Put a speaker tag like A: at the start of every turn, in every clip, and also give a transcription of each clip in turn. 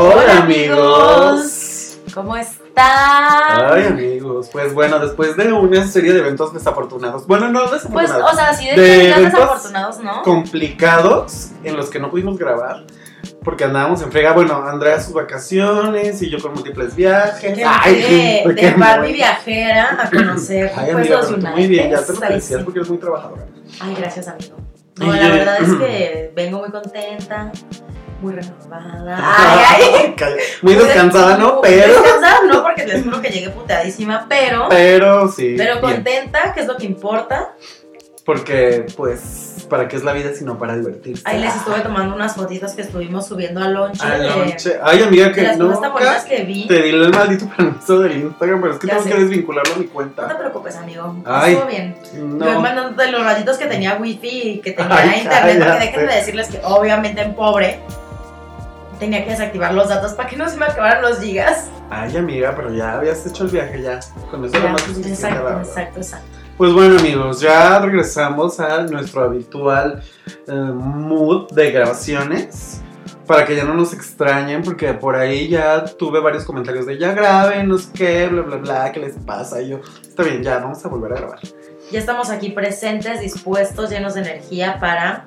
A: Hola amigos.
B: ¿Cómo están?
A: Ay amigos, pues bueno, después de una serie de eventos desafortunados, bueno, no
B: Pues,
A: desafortunados,
B: o sea, sí de,
A: De eventos
B: desafortunados, ¿no?
A: complicados en los que no pudimos grabar porque andábamos en frega, bueno, Andrea sus vacaciones y yo con múltiples viajes.
B: Que
A: Ay,
B: de,
A: ¿por
B: de
A: qué no?
B: Barbie viajera a conocer
A: Ay,
B: pues,
A: amiga,
B: los
A: muy bien, ya te lo
B: sí.
A: porque eres muy trabajadora.
B: Ay, gracias, amigo. No, la verdad es que vengo muy contenta, muy renovada. Ay, ay.
A: Muy descansada, ¿no?
B: Muy
A: Pero,
B: Descansada, no, porque les juro que llegué puteadísima, pero.
A: pero sí.
B: Pero
A: bien.
B: contenta, que es lo que importa.
A: Porque, pues, ¿para qué es la vida sino para divertirse?
B: Ahí les estuve tomando unas fotitos que estuvimos subiendo al lonche.
A: Lonche. Ay, amiga, que no.
B: que vi.
A: Te di el maldito permiso del Instagram, pero es que
B: Ya
A: tengo
B: sé.
A: que desvincularlo a mi
B: No te
A: cuenta.
B: preocupes, amigo.
A: Ay,
B: Estuvo bien. Yo
A: No.
B: mandándote los ratitos que tenía wifi y que tenía
A: Ay,
B: internet, porque déjenme decirles que obviamente en pobre tenía que desactivar los datos para que no se me acabaran los gigas.
A: Ay, amiga, pero ya habías hecho el viaje ya. Con eso
B: Ya,
A: más
B: exacto, exacto, exacto.
A: Pues bueno, amigos, ya regresamos a nuestro habitual eh, mood de grabaciones. Para que ya no nos extrañen, porque por ahí ya tuve varios comentarios de ya graben, no sé qué, bla, bla, bla, ¿qué les pasa? Y yo, está bien, ya, vamos a volver a grabar.
B: Ya estamos aquí presentes, dispuestos, llenos de energía para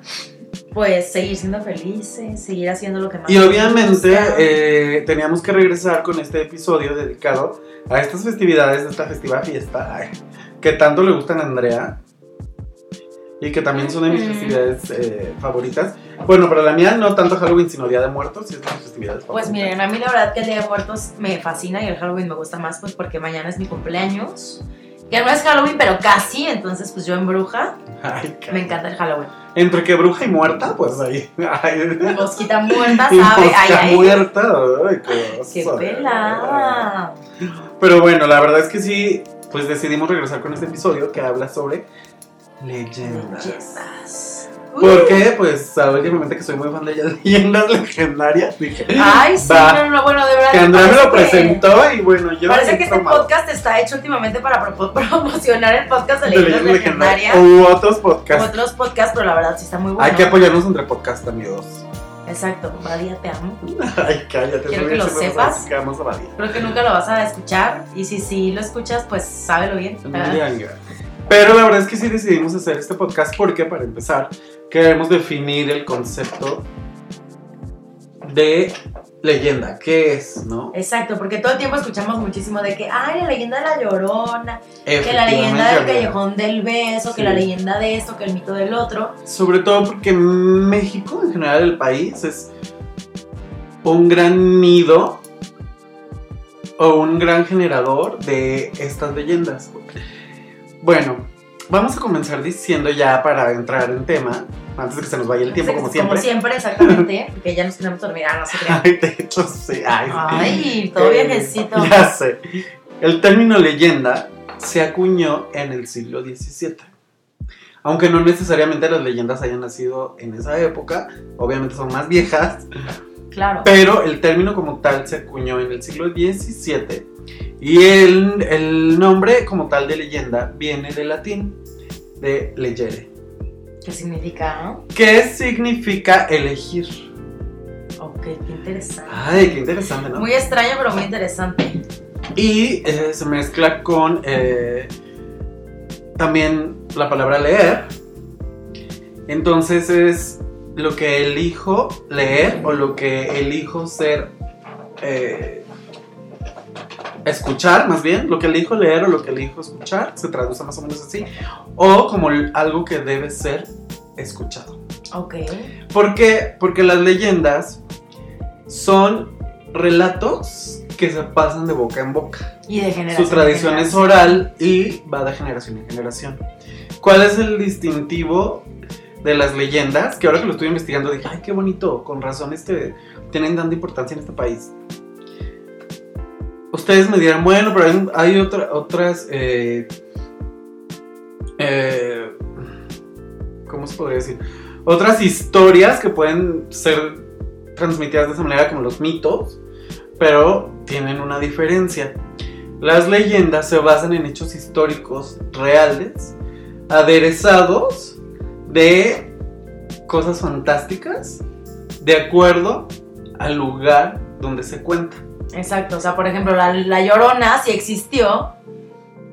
B: pues seguir siendo felices, seguir haciendo lo que más
A: Y obviamente eh, teníamos que regresar con este episodio dedicado a estas festividades, de esta festiva fiesta, ay, que tanto le gustan a Andrea y que también son de mis festividades eh, favoritas. Bueno, para la mía no tanto Halloween, sino Día de Muertos, y es de mis festividades
B: Pues
A: favoritas.
B: miren, a mí la verdad que el Día de Muertos me fascina y el Halloween me gusta más pues porque mañana es mi cumpleaños. Que no es Halloween, pero casi, entonces pues yo en bruja,
A: Ay,
B: me encanta el Halloween.
A: Entre que bruja y muerta, pues ahí. Ay,
B: Mosquita muerta, ¿sabe?
A: mosca
B: Ay,
A: muerta, ay, qué
B: ¡Qué pelada!
A: Pero bueno, la verdad es que sí, pues decidimos regresar con este episodio que habla sobre leyendas.
B: Leyendas.
A: Porque, pues, sabe que me que soy muy fan de leyendas legendarias. Dije,
B: Ay, sí,
A: Va.
B: no, no, bueno, de verdad.
A: Que Andrea me lo
B: que-
A: presentó y bueno, yo.
B: Parece que este podcast está hecho últimamente para pro- promocionar el podcast de leyendas legendarias.
A: u otros podcasts.
B: otros podcasts, pero la verdad sí está muy bueno.
A: Hay que apoyarnos entre podcasts, amigos.
B: Exacto, Badía, te amo.
A: Ay, cállate.
B: Quiero que lo sepas. Creo que nunca lo vas a escuchar. Y si sí lo escuchas, pues sábelo bien.
A: Pero la verdad es que sí decidimos hacer este podcast porque, para empezar, queremos definir el concepto de leyenda. ¿Qué es, no?
B: Exacto, porque todo el tiempo escuchamos muchísimo de que, ay, la leyenda de la llorona, que la leyenda del callejón del beso, que la leyenda de esto, que el mito del otro.
A: Sobre todo porque México, en general, el país, es un gran nido o un gran generador de estas leyendas. Bueno, vamos a comenzar diciendo ya para entrar en tema, antes de que se nos vaya el tiempo, como siempre.
B: Como siempre, exactamente, porque ya nos tenemos que dormir. Ah, no se crean.
A: Ay, de hecho, sí. Ay.
B: Ay, todo
A: Eh,
B: viejecito.
A: Ya sé. El término leyenda se acuñó en el siglo XVII. Aunque no necesariamente las leyendas hayan nacido en esa época, obviamente son más viejas,
B: Claro.
A: pero el término como tal se acuñó en el siglo XVII y el, el nombre como tal de leyenda viene del latín, de legere,
B: ¿Qué significa?
A: que significa elegir.
B: Ok, qué interesante.
A: Ay, qué interesante, ¿no?
B: Muy extraño, pero muy interesante.
A: Y eh, se mezcla con eh, también la palabra leer. Entonces es lo que elijo leer o lo que elijo ser. eh, escuchar, más bien. Lo que elijo leer o lo que elijo escuchar. Se traduce más o menos así. O como algo que debe ser escuchado.
B: Ok.
A: ¿Por qué? Porque las leyendas son relatos que se pasan de boca en boca.
B: Y de generación.
A: Su tradición
B: en
A: es
B: generación.
A: oral y va de generación en generación. ¿Cuál es el distintivo de las leyendas? Que ahora que lo estoy investigando dije, ay, qué bonito, con razón este, tienen tanta importancia en este país. Ustedes me dirán, bueno, pero hay, hay otra- otras... eh, eh, ¿Cómo se podría decir? Otras historias que pueden ser transmitidas de esa manera como los mitos, pero tienen una diferencia. Las leyendas se basan en hechos históricos reales, aderezados de cosas fantásticas, de acuerdo al lugar donde se cuenta.
B: Exacto, o sea, por ejemplo, la, la llorona sí existió,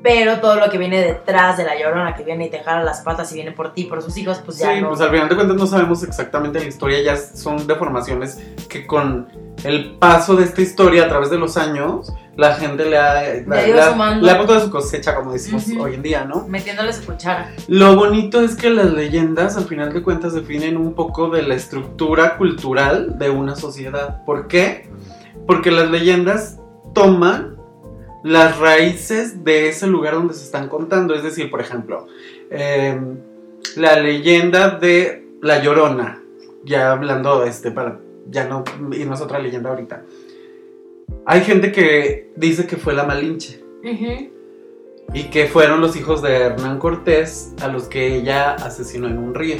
B: pero todo lo que viene detrás de la llorona, que viene y te jala las patas y viene por ti, por sus hijos, pues ya
A: sí,
B: no.
A: pues al final de cuentas no sabemos exactamente la historia, ya son deformaciones que con el paso de esta historia a través de los años, la gente le ha,
B: Le ha
A: le puesto de su cosecha, como decimos
B: Ujú.
A: hoy en día, ¿no?
B: Metiéndole su cuchara.
A: Lo bonito es que las leyendas, al final de cuentas, definen un poco de la estructura cultural de una sociedad. ¿Por qué? Porque las leyendas toman las raíces de ese lugar donde se están contando. Es decir, por ejemplo, eh, la leyenda de La Llorona. Ya hablando, este, para ya no irnos a otra leyenda ahorita. Hay gente que dice que fue la Malinche y que fueron los hijos de Hernán Cortés a los que ella asesinó en un río.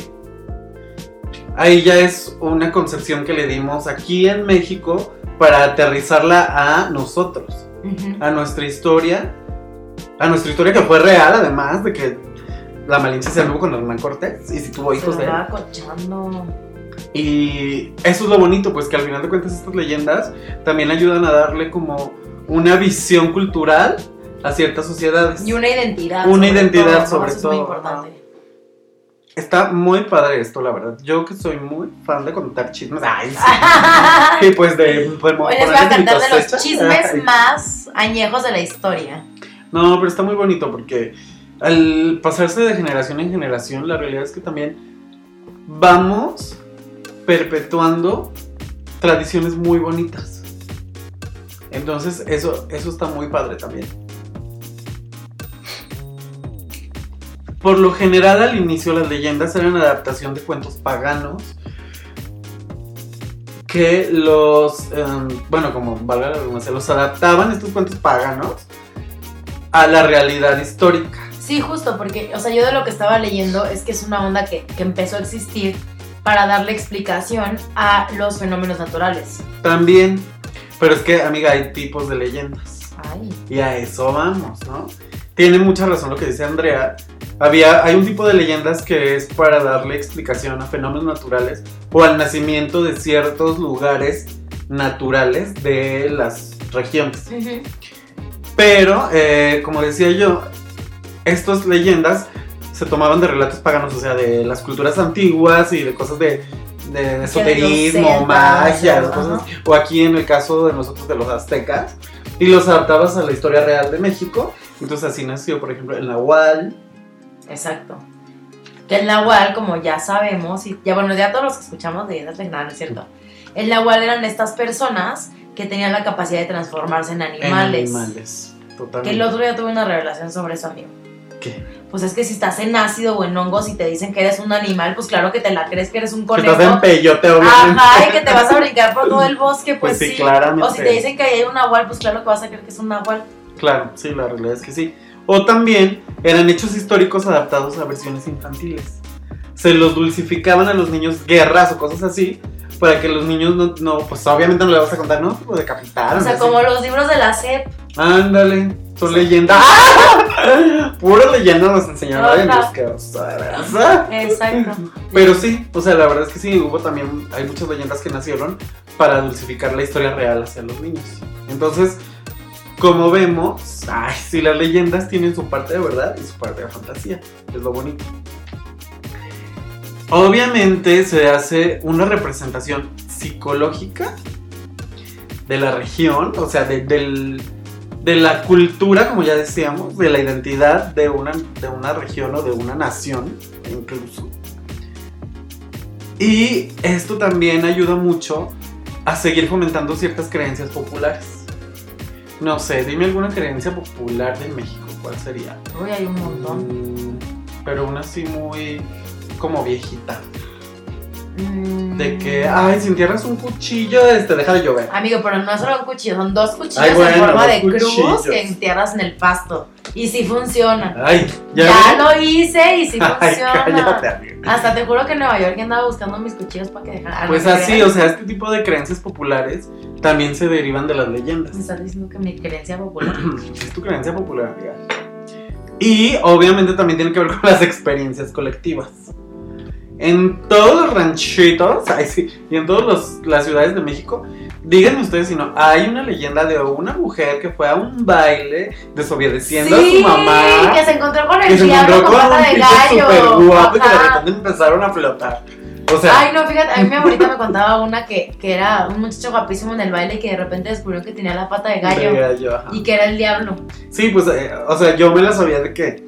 A: Ahí ya es una concepción que le dimos aquí en México para aterrizarla a nosotros, a nuestra historia, a nuestra historia que fue real además de que la Malinche se anduvo con Hernán Cortés y si tuvo hijos
B: Se
A: de él.
B: cochando.
A: Y eso es lo bonito, pues que al final de cuentas estas leyendas también ayudan a darle como una visión cultural a ciertas sociedades.
B: Y una identidad.
A: Una
B: sobre
A: identidad
B: todo,
A: sobre
B: Eso es muy
A: todo,
B: importante.
A: Está muy padre esto, la verdad. Yo que soy muy fan de contar chismes. Ay, sí. Y pues de pues,
B: les voy a cantar de los chismes
A: Ay.
B: más añejos de la historia.
A: No, pero está muy bonito porque al pasarse de generación en generación, la realidad es que también vamos perpetuando tradiciones muy bonitas. Entonces, eso, eso está muy padre también. Por lo general, al inicio, las leyendas eran adaptación de cuentos paganos que los, em, bueno, como valga la redundancia, los adaptaban estos cuentos paganos a la realidad histórica.
B: Sí, justo, porque, o sea, yo de lo que estaba leyendo es que es una onda que, que empezó a existir para darle explicación a los fenómenos naturales.
A: También, pero es que, amiga, hay tipos de leyendas.
B: Ay.
A: Y a eso vamos, ¿no? Tiene mucha razón lo que dice Andrea. Había, hay un tipo de leyendas que es para darle explicación a fenómenos naturales o al nacimiento de ciertos lugares naturales de las regiones. Pero, eh, como decía yo, estas leyendas se tomaban de relatos paganos, o sea, de las culturas antiguas y de cosas de, de esoterismo, magia, cosas, o aquí en el caso de nosotros de los aztecas, y los adaptabas a la historia real de México. Entonces así nació, por ejemplo, el Nahual.
B: Exacto. Que el nahual, como ya sabemos, y ya bueno, ya todos los que escuchamos de esas nada, no es cierto. El nahual eran estas personas que tenían la capacidad de transformarse en animales.
A: En animales. Totalmente.
B: Que el otro día tuve una revelación sobre eso, amigo.
A: ¿Qué?
B: Pues es que si estás en ácido o en hongos y te dicen que eres un animal, pues claro que te la crees que eres un
A: Que
B: conejo.
A: estás en peyote, obviamente.
B: Ajá, y que te vas a brincar por todo el bosque, pues,
A: Pues sí,
B: sí.
A: claramente.
B: O si te dicen que hay un nahual, pues claro que vas a creer que es un nahual.
A: Claro, sí, la realidad es que sí. O también eran hechos históricos adaptados a versiones infantiles. Se los dulcificaban a los niños guerras o cosas así, para que los niños no, no pues obviamente no le vas a contar, no, lo decapitaron.
B: O sea,
A: así.
B: como los libros de la SEP.
A: Ándale, son
B: Sí.
A: leyendas. Pura leyenda nos enseñaron.
B: Exacto.
A: Pero sí, o sea, la verdad es que sí, hubo también, hay muchas leyendas que nacieron para dulcificar la historia real hacia los niños. Entonces, como vemos, ay, sí, las leyendas tienen su parte de verdad y su parte de fantasía, es lo bonito. Obviamente se hace una representación psicológica de la región, o sea, de la cultura, como ya decíamos, de la identidad de una, de una región o de una nación, incluso. Y esto también ayuda mucho a seguir fomentando ciertas creencias populares. No sé, dime alguna creencia popular de México, ¿cuál sería?
B: Uy, hay un montón.
A: Mm, pero una así muy como viejita.
B: Mm.
A: De que, ay, si entierras un cuchillo, este, deja de llover.
B: Amigo, pero no es solo un cuchillo, son dos cuchillos
A: Ay, bueno,
B: en forma de cruz
A: cuchillos.
B: que entierras en el pasto. Y sí funciona.
A: Ay,
B: Ya,
A: ya,
B: lo hice y sí
A: Ay,
B: funciona.
A: cállate.
B: Hasta te juro que en Nueva York andaba buscando mis cuchillos para que dejaran.
A: Pues así, o sea, este tipo de creencias populares también se derivan de las leyendas.
B: Me estás diciendo que mi creencia popular.
A: es tu creencia popular, amiga. Y obviamente también tiene que ver con las experiencias colectivas. En todos los ranchitos, ay, sí, y en todas las ciudades de México, Díganme ustedes si no, hay una leyenda de una mujer que fue a un baile desobedeciendo
B: Sí,
A: a su mamá.
B: que se encontró con
A: que
B: el
A: se
B: diablo
A: encontró
B: con
A: con
B: pata
A: un
B: de gallo.
A: guapo y que de repente empezaron a flotar. O sea,
B: Ay, no, fíjate, a mí mi abuelita me contaba una que, que era un muchacho guapísimo en el baile y que de repente descubrió que tenía la pata de gallo
A: de gallo, ajá.
B: y que era el diablo.
A: Sí, pues, eh, o sea, yo me la sabía de que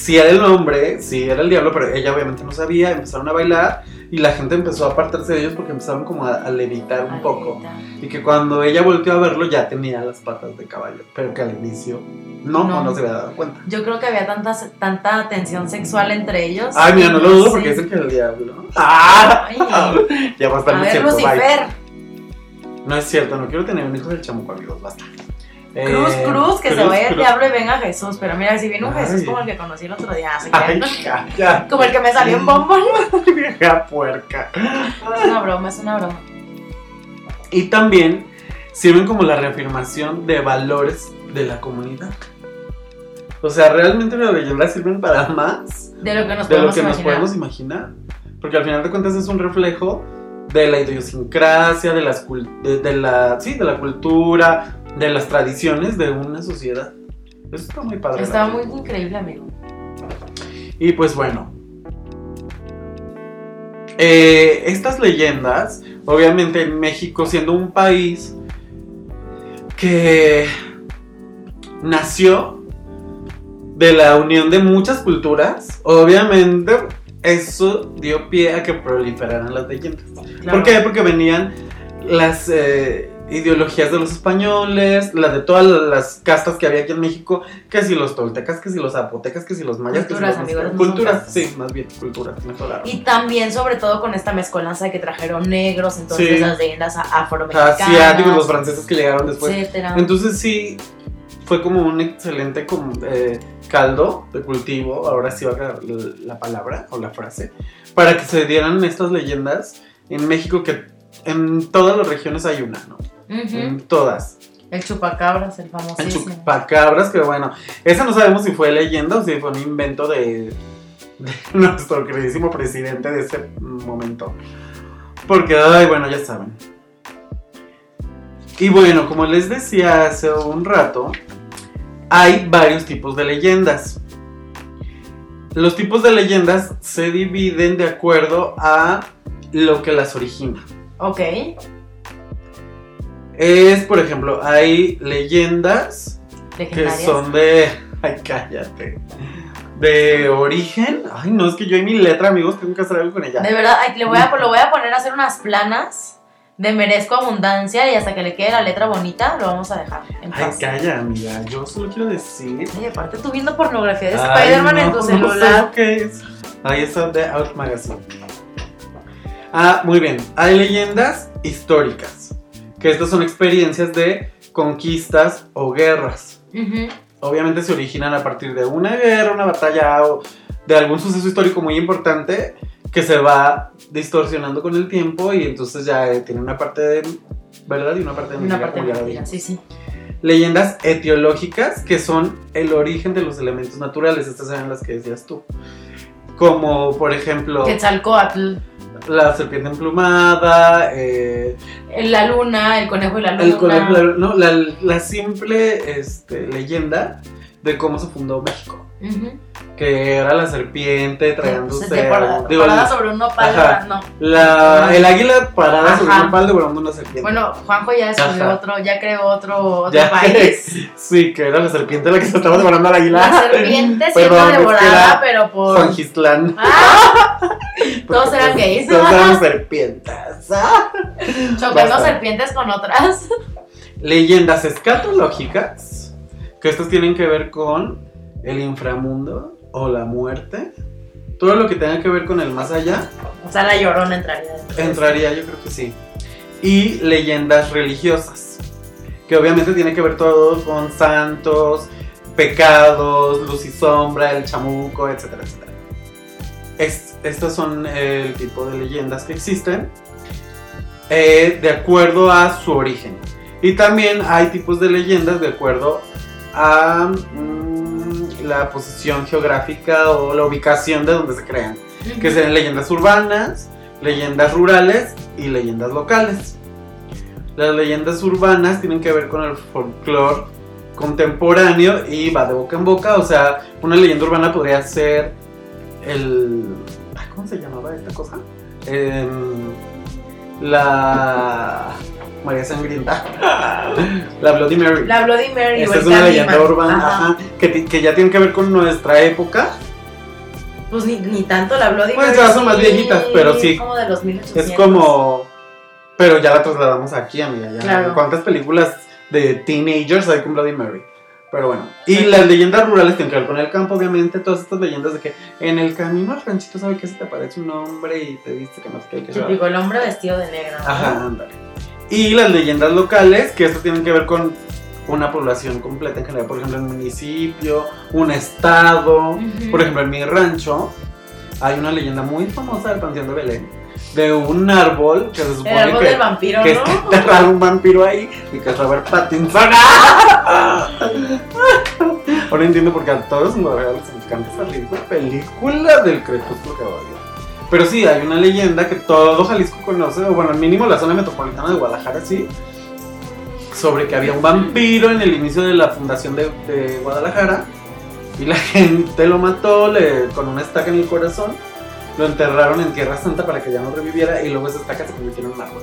A: si era el hombre, sí era el diablo, pero ella obviamente no sabía, empezaron a bailar y la gente empezó a apartarse de ellos porque empezaron como a, a levitar un poco. Y que cuando ella volteó a verlo ya tenía las patas de caballo, pero que al inicio no,
B: No.
A: se había dado cuenta.
B: Yo creo que había tanta, tanta tensión sexual entre ellos.
A: Ay, mira, no lo dudo
B: Sí.
A: porque dicen que el diablo. ¡Ah!
B: Ay.
A: Ya va a estar
B: A ver,
A: bye.
B: Lucifer.
A: No es cierto, no quiero tener un hijo del chamuco, amigos, basta.
B: Cruz,
A: Eh,
B: cruz, que se
A: cruz,
B: vaya el diablo y venga Jesús. Pero mira, si viene un
A: Ay.
B: Jesús como el que conocí el otro día, se
A: Ay.
B: Como el que me salió en bombón.
A: Vieja puerca.
B: Es una broma, es una broma.
A: Y también sirven como la reafirmación de valores de la comunidad. O sea, realmente las leyendas sirven para más
B: De lo que nos
A: de lo
B: podemos
A: que nos
B: imaginar.
A: podemos imaginar. Porque al final de cuentas es un reflejo de la idiosincrasia, de, las de, de la, sí, de la cultura, de las tradiciones de una sociedad. Eso está muy padre. La
B: muy increíble, amigo.
A: Y pues bueno. eh, estas leyendas, obviamente en México siendo un país que nació de la unión de muchas culturas, obviamente eso dio pie a que proliferaran las leyendas.
B: Claro.
A: ¿Por qué? Porque venían las eh, ideologías de los españoles, la de todas las castas que había aquí en México, que si los toltecas, que si los zapotecas, que si los mayas,
B: Culturas,
A: que si
B: amigos,
A: los
B: son
A: culturas, sí, más bien culturas,
B: Y también, sobre todo, con esta mezcolanza de que trajeron negros, entonces
A: Sí.
B: las leyendas a- afromexicanas.
A: asiáticos, los franceses que llegaron después.
B: etcétera.
A: Entonces sí, fue como un excelente como, eh, caldo de cultivo, ahora sí va a la palabra o la frase, para que se dieran estas leyendas en México que en todas las regiones hay una, ¿no? Todas.
B: El chupacabras, el
A: El
B: famosísimo.
A: chupacabras, que bueno, esa no sabemos si fue leyenda o si fue un invento de, de nuestro queridísimo presidente de ese momento. Porque, ay, bueno, ya saben. Y bueno, como les decía hace un rato, hay varios tipos de leyendas. Los tipos de leyendas se dividen de acuerdo a lo que las origina.
B: Ok.
A: Es, por ejemplo, hay leyendas que son de. Ay, cállate. De origen. Ay, no, es que yo y mi letra, amigos, tengo que hacer algo con ella.
B: De verdad, ay, le voy a, lo voy a poner a hacer unas planas de merezco abundancia y hasta que le quede la letra bonita lo vamos a dejar en
A: Ay, calla, amiga. Yo solo quiero decir.
B: Oye, aparte tú viendo pornografía de Spider-Man en tu
A: no sé
B: celular.
A: es. Ahí está de Out Magazine. Ah, muy bien. Hay leyendas históricas. Que estas son experiencias de conquistas o guerras. Obviamente se originan a partir de una guerra, una batalla o de algún suceso histórico muy importante que se va distorsionando con el tiempo y entonces ya eh, tiene una parte de verdad y una parte de
B: Una parte sí, sí.
A: Leyendas etiológicas que son el origen de los elementos naturales, estas eran las que decías tú. Como por ejemplo
B: Quetzalcoatl,
A: la serpiente emplumada, eh,
B: la luna, el conejo y la luna.
A: el conejo- la, no, la, la simple este, leyenda de cómo se fundó México. Que era la serpiente tragándose
B: Se- de parada,
A: digo,
B: parada sobre un nopal,
A: Ajá.
B: no.
A: la, el águila parada sobre un pal devorando una serpiente.
B: Bueno, Juanjo ya descubrió otro, ya creó otro, otro
A: Ya.
B: país.
A: sí, que era la serpiente la que se estaba devorando al águila.
B: La serpiente siendo devorada, pero por.
A: Juan Gislán.
B: ¡Ah! Todos eran gays.
A: Todos eran serpientes.
B: Chocando
A: Basta.
B: serpientes con otras.
A: Leyendas escatológicas, que estas tienen que ver con el inframundo o la muerte. Todo lo que tenga que ver con el más allá
B: O sea, la llorona entraría.
A: Entraría, yo creo que sí. Y leyendas religiosas, que obviamente tiene que ver todo con santos, pecados, luz y sombra, el chamuco, etcétera, etcétera. Es- estos son el tipo de leyendas que existen eh, de acuerdo a su origen. Y también hay tipos de leyendas de acuerdo a mm, la posición geográfica o la ubicación de donde se crean que serían leyendas urbanas, leyendas rurales y leyendas locales. Las leyendas urbanas tienen que ver con el folclore contemporáneo y va de boca en boca. O sea, una leyenda urbana podría ser el. ¿Cómo se llamaba esta cosa? Em, la. María Sangrienta. la Bloody Mary.
B: La Bloody Mary.
A: Esta es una leyenda urbana
B: Ajá.
A: que, que ya tiene que ver con nuestra época.
B: Pues ni, ni tanto la Bloody
A: Pues
B: Mary.
A: ya son más viejitas, pero sí.
B: Como de los 1800.
A: Es como. Pero ya la trasladamos aquí, amiga. Ya.
B: Claro.
A: ¿Cuántas películas de teenagers hay con Bloody Mary? Pero bueno. Y las leyendas rurales tienen que ver con el campo, obviamente. Todas estas leyendas de que en el camino al ranchito sabe que se te aparece un hombre y te dice que no sé qué hay que.
B: Típico, el hombre vestido de negro. ¿no?
A: Ajá, ándale. Y las leyendas locales, que esto tienen que ver con una población completa en general. Por ejemplo, en un municipio, un estado.
B: Ujú.
A: Por ejemplo, en mi rancho hay una leyenda muy famosa del Panteón de Belén. De un árbol que se supone
B: El árbol
A: que,
B: del vampiro,
A: que
B: ¿no?
A: está enterrado un vampiro ahí y que es Robert Pattinson. Ahora entiendo por qué a todos en Guadalajara les encanta esa ridícula película del crepúsculo que odio. Pero sí, hay una leyenda que todo Jalisco conoce, o bueno, al mínimo la zona metropolitana de Guadalajara sí, sobre que había un vampiro en el inicio de la fundación de, de Guadalajara y la gente lo mató le- con una estaca en el corazón, lo enterraron en Tierra Santa para que ya no reviviera y luego esa estaca se convirtió en un árbol.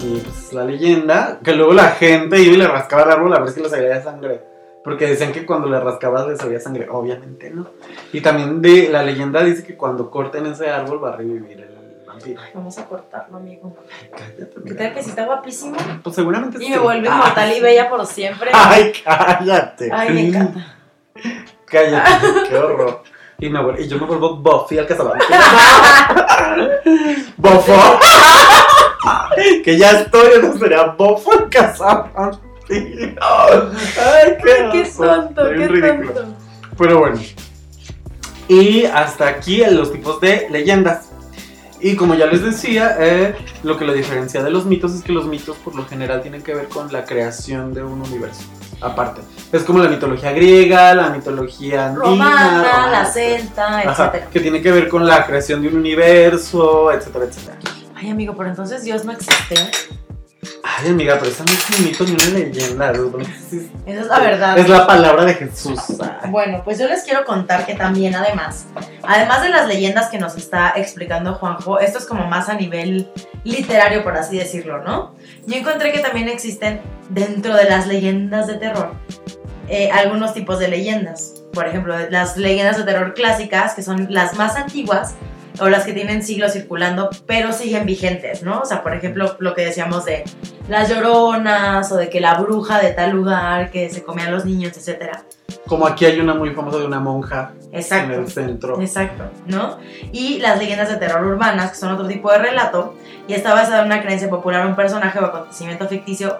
A: Y pues la leyenda, que luego la gente iba y le rascaba al árbol a ver si le salía sangre. Porque decían que cuando le rascabas le salía sangre. Obviamente no. Y también de la leyenda dice que cuando corten ese árbol va a revivir el vampiro.
B: Vamos a cortarlo, amigo.
A: Cállate,
B: ¿Qué tal que si está guapísimo?
A: Pues seguramente
B: Y me vuelve
A: Ah,
B: inmortal y bella por siempre.
A: Ay, cállate.
B: Ay, me encanta.
A: Cállate, qué horror. Y, me vuel- y yo me vuelvo Buffy al cazador. Bofo. que ya estoy, entonces sería Bofo al cazador. Ay, qué,
B: Qué tonto, qué
A: ridículo.
B: tonto.
A: Pero bueno. Y hasta aquí los tipos de leyendas. Y como ya les decía, eh, lo que lo diferencia de los mitos es que los mitos por lo general tienen que ver con la creación de un universo. Aparte. Es como la mitología griega, la mitología andina,
B: Romana, la
A: romana,
B: celta,
A: Ajá,
B: etcétera.
A: que tiene que ver con la creación de un universo, etcétera, etcétera.
B: Ay, amigo, pero entonces Dios no existe.
A: Ay, amiga, pero esa no es un mito ni una leyenda. sí
B: Esa es la verdad.
A: Es la palabra de Jesús. Ay.
B: Bueno, pues yo les quiero contar que también además, además de las leyendas que nos está explicando Juanjo, esto es como más a nivel literario, por así decirlo, ¿no? Yo encontré que también existen dentro de las leyendas de terror eh, algunos tipos de leyendas. Por ejemplo, las leyendas de terror clásicas, que son las más antiguas o las que tienen siglos circulando, pero siguen vigentes, ¿no? O sea, por ejemplo, lo que decíamos de las lloronas o de que la bruja de tal lugar que se comía a los niños, etcétera.
A: Como aquí hay una muy famosa de una monja en el centro.
B: Exacto, ¿no? Y las leyendas de terror urbanas, que son otro tipo de relato, y está basada en una creencia popular, un personaje o acontecimiento ficticio,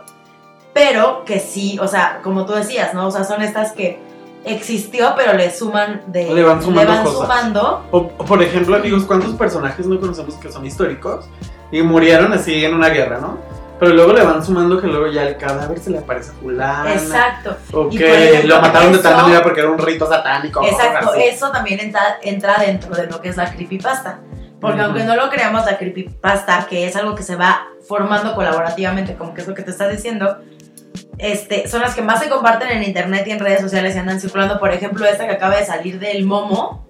B: pero que sí, o sea, como tú decías, ¿no? O sea, son estas que existió, pero le suman de...
A: Le van sumando
B: van
A: cosas.
B: sumando.
A: O, o, por ejemplo, amigos, ¿cuántos personajes no conocemos que son históricos y murieron así en una guerra, no? Pero luego le van sumando que luego ya el cadáver se le aparece a fulana.
B: Exacto,
A: O
B: Y
A: que
B: ejemplo,
A: lo mataron de tal
B: eso-
A: manera porque era un rito satánico.
B: exacto. Eso también entra, entra dentro de lo que es la creepypasta. Porque
A: Ujú.
B: aunque no lo creamos, la creepypasta, que es algo que se va formando colaborativamente, como que es lo que te estás diciendo, este, son las que más se comparten en internet y en redes sociales y andan circulando. Por ejemplo, esta que acaba de salir del Momo.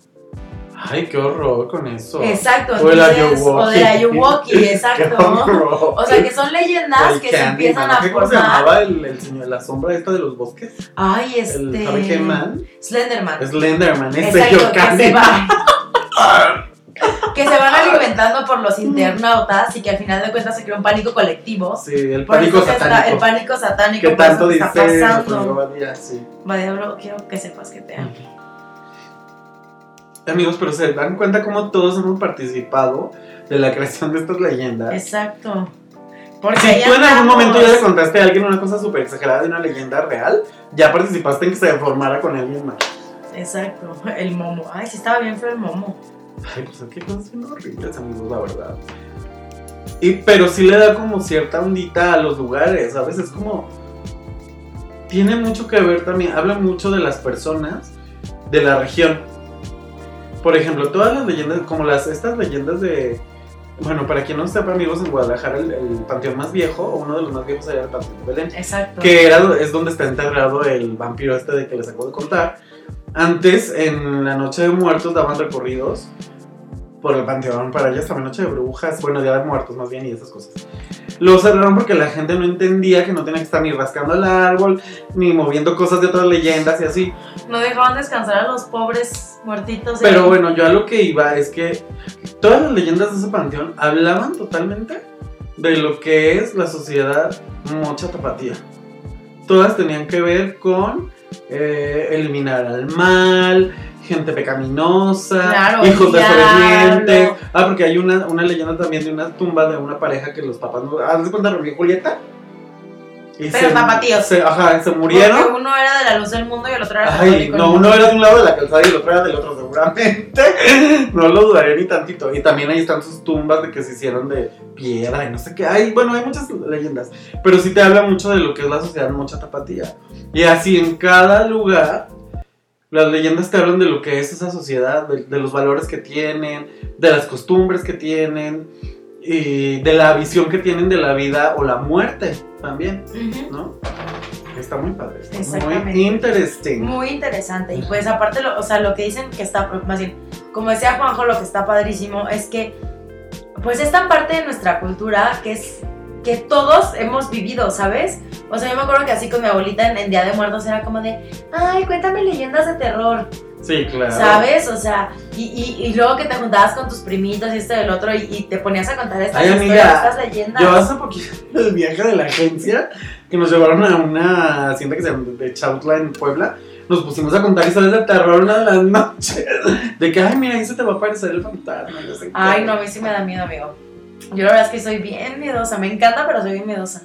A: Ay, qué horror con eso.
B: Exacto.
A: O el
B: entonces- o del
A: Ayuwoki.
B: Ayuwoki,
A: Qué
B: exacto. O sea, que son leyendas
A: El
B: que se empiezan a
A: ¿no? ¿Cómo se
B: formar.
A: llamaba el, el señor, la sombra esta de los bosques?
B: Ay,
A: El
B: este.
A: Man.
B: Slenderman.
A: Slenderman, ese
B: Exacto,
A: yo
B: que se, va- que se van alimentando por los internautas y que al final de cuentas se crea un pánico colectivo.
A: Sí, el pánico
B: está-
A: satánico.
B: el pánico satánico
A: que tanto dice
B: está pasando.
A: Badía, sí.
B: Vale, bro, quiero que sepas que te amo.
A: Amigos, pero se dan cuenta cómo todos hemos participado de la creación de estas leyendas.
B: Exacto. Porque
A: Si tú en algún momento ya le contaste a alguien una cosa súper exagerada de una leyenda real, ya participaste en que se formara con alguien más.
B: Exacto, el momo. Ay, sí estaba bien feo el momo.
A: Ay, pues qué cosas bien horribles, amigos, la verdad. Y, pero sí le da como cierta ondita a los lugares, ¿sabes? Es como. Tiene mucho que ver también, habla mucho de las personas de la región. Por ejemplo, todas las leyendas, como las estas leyendas de bueno, para quien no sepa, amigos, en Guadalajara el, el panteón más viejo, o uno de los más viejos, era el panteón de Belén.
B: Exacto.
A: Que era, es donde está enterrado el vampiro este de que les acabo de contar. Antes, en la noche de muertos, daban recorridos por el panteón para allá estaba noche de brujas, bueno, día de muertos más bien y esas cosas. Lo cerraron porque la gente no entendía que no tenía que estar ni rascando el árbol, ni moviendo cosas de otras leyendas y así.
B: No dejaban descansar a los pobres muertitos.
A: Pero
B: ahí.
A: bueno, yo a lo que iba es que todas las leyendas de ese panteón hablaban totalmente de lo que es la sociedad mocha tapatía. Todas tenían que ver con eh, eliminar al mal, gente pecaminosa,
B: Claro,
A: hijos desobedientes. Ah, porque hay una, una leyenda también de una tumba de una pareja que los papás. ¿Haz de cuenta Romeo y Julieta? Y
B: Pero tapatíos.
A: se- ajá, se
B: Porque
A: murieron.
B: uno era de la luz del mundo y el otro era
A: Ay,
B: católico.
A: no, uno era de un lado de la calzada y el otro era del otro, seguramente. No lo dudaría ni tantito. Y también ahí están sus tumbas de que se hicieron de piedra y no sé qué. Hay, bueno, hay muchas leyendas. Pero sí te habla mucho de lo que es la sociedad mucha tapatía. Y así en cada lugar, las leyendas te hablan de lo que es esa sociedad, de, de los valores que tienen, de las costumbres que tienen y de la visión que tienen de la vida o la muerte también. ¿no? Está muy padre. está. Muy interesting.
B: Muy interesante. Y pues aparte, lo, o sea, lo que dicen que está, más bien, como decía Juanjo, lo que está padrísimo es que, pues esta parte de nuestra cultura que es que todos hemos vivido, ¿sabes? O sea, yo me acuerdo que así con mi abuelita en, en Día de Muertos era como de, ay, cuéntame leyendas de terror,
A: Sí, claro.
B: ¿sabes? O sea, y, y, y luego que te juntabas con tus primitos y esto y el otro y, y te ponías a contar estas
A: Ay,
B: historias,
A: amiga,
B: estas leyendas.
A: Yo hace poquito el viaje de la agencia que nos llevaron a una hacienda que se llama de Chautla en Puebla. Nos pusimos a contar historias de terror una de las noches. De que, ay, mira, ahí se te va a aparecer el fantasma. y no sé qué.
B: Ay, no, a mí sí me da miedo, amigo. Yo la verdad es que soy bien miedosa, me encanta, pero soy bien miedosa.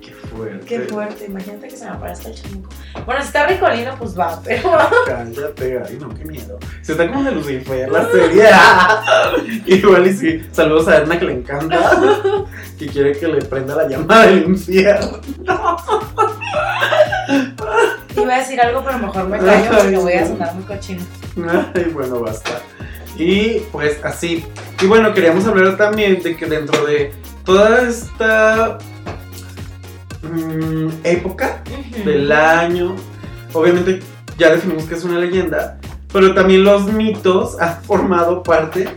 A: Qué fuerte.
B: Qué fuerte, imagínate que se me aparezca el chamuco. Bueno, si está ricolino, pues va, pero
A: Cállate, ay, no, qué miedo. Se está como de Lucifer, la serie. Igual y sí. Saludos a Edna que le encanta. Que quiere que le prenda la llama del infierno.
B: iba a decir algo, pero mejor me callo porque voy a sonar muy cochino.
A: Ay, bueno, basta. Y pues así. Y bueno, queríamos hablar también de que dentro de toda esta mm, época del año, obviamente ya definimos que es una leyenda, pero también los mitos han formado parte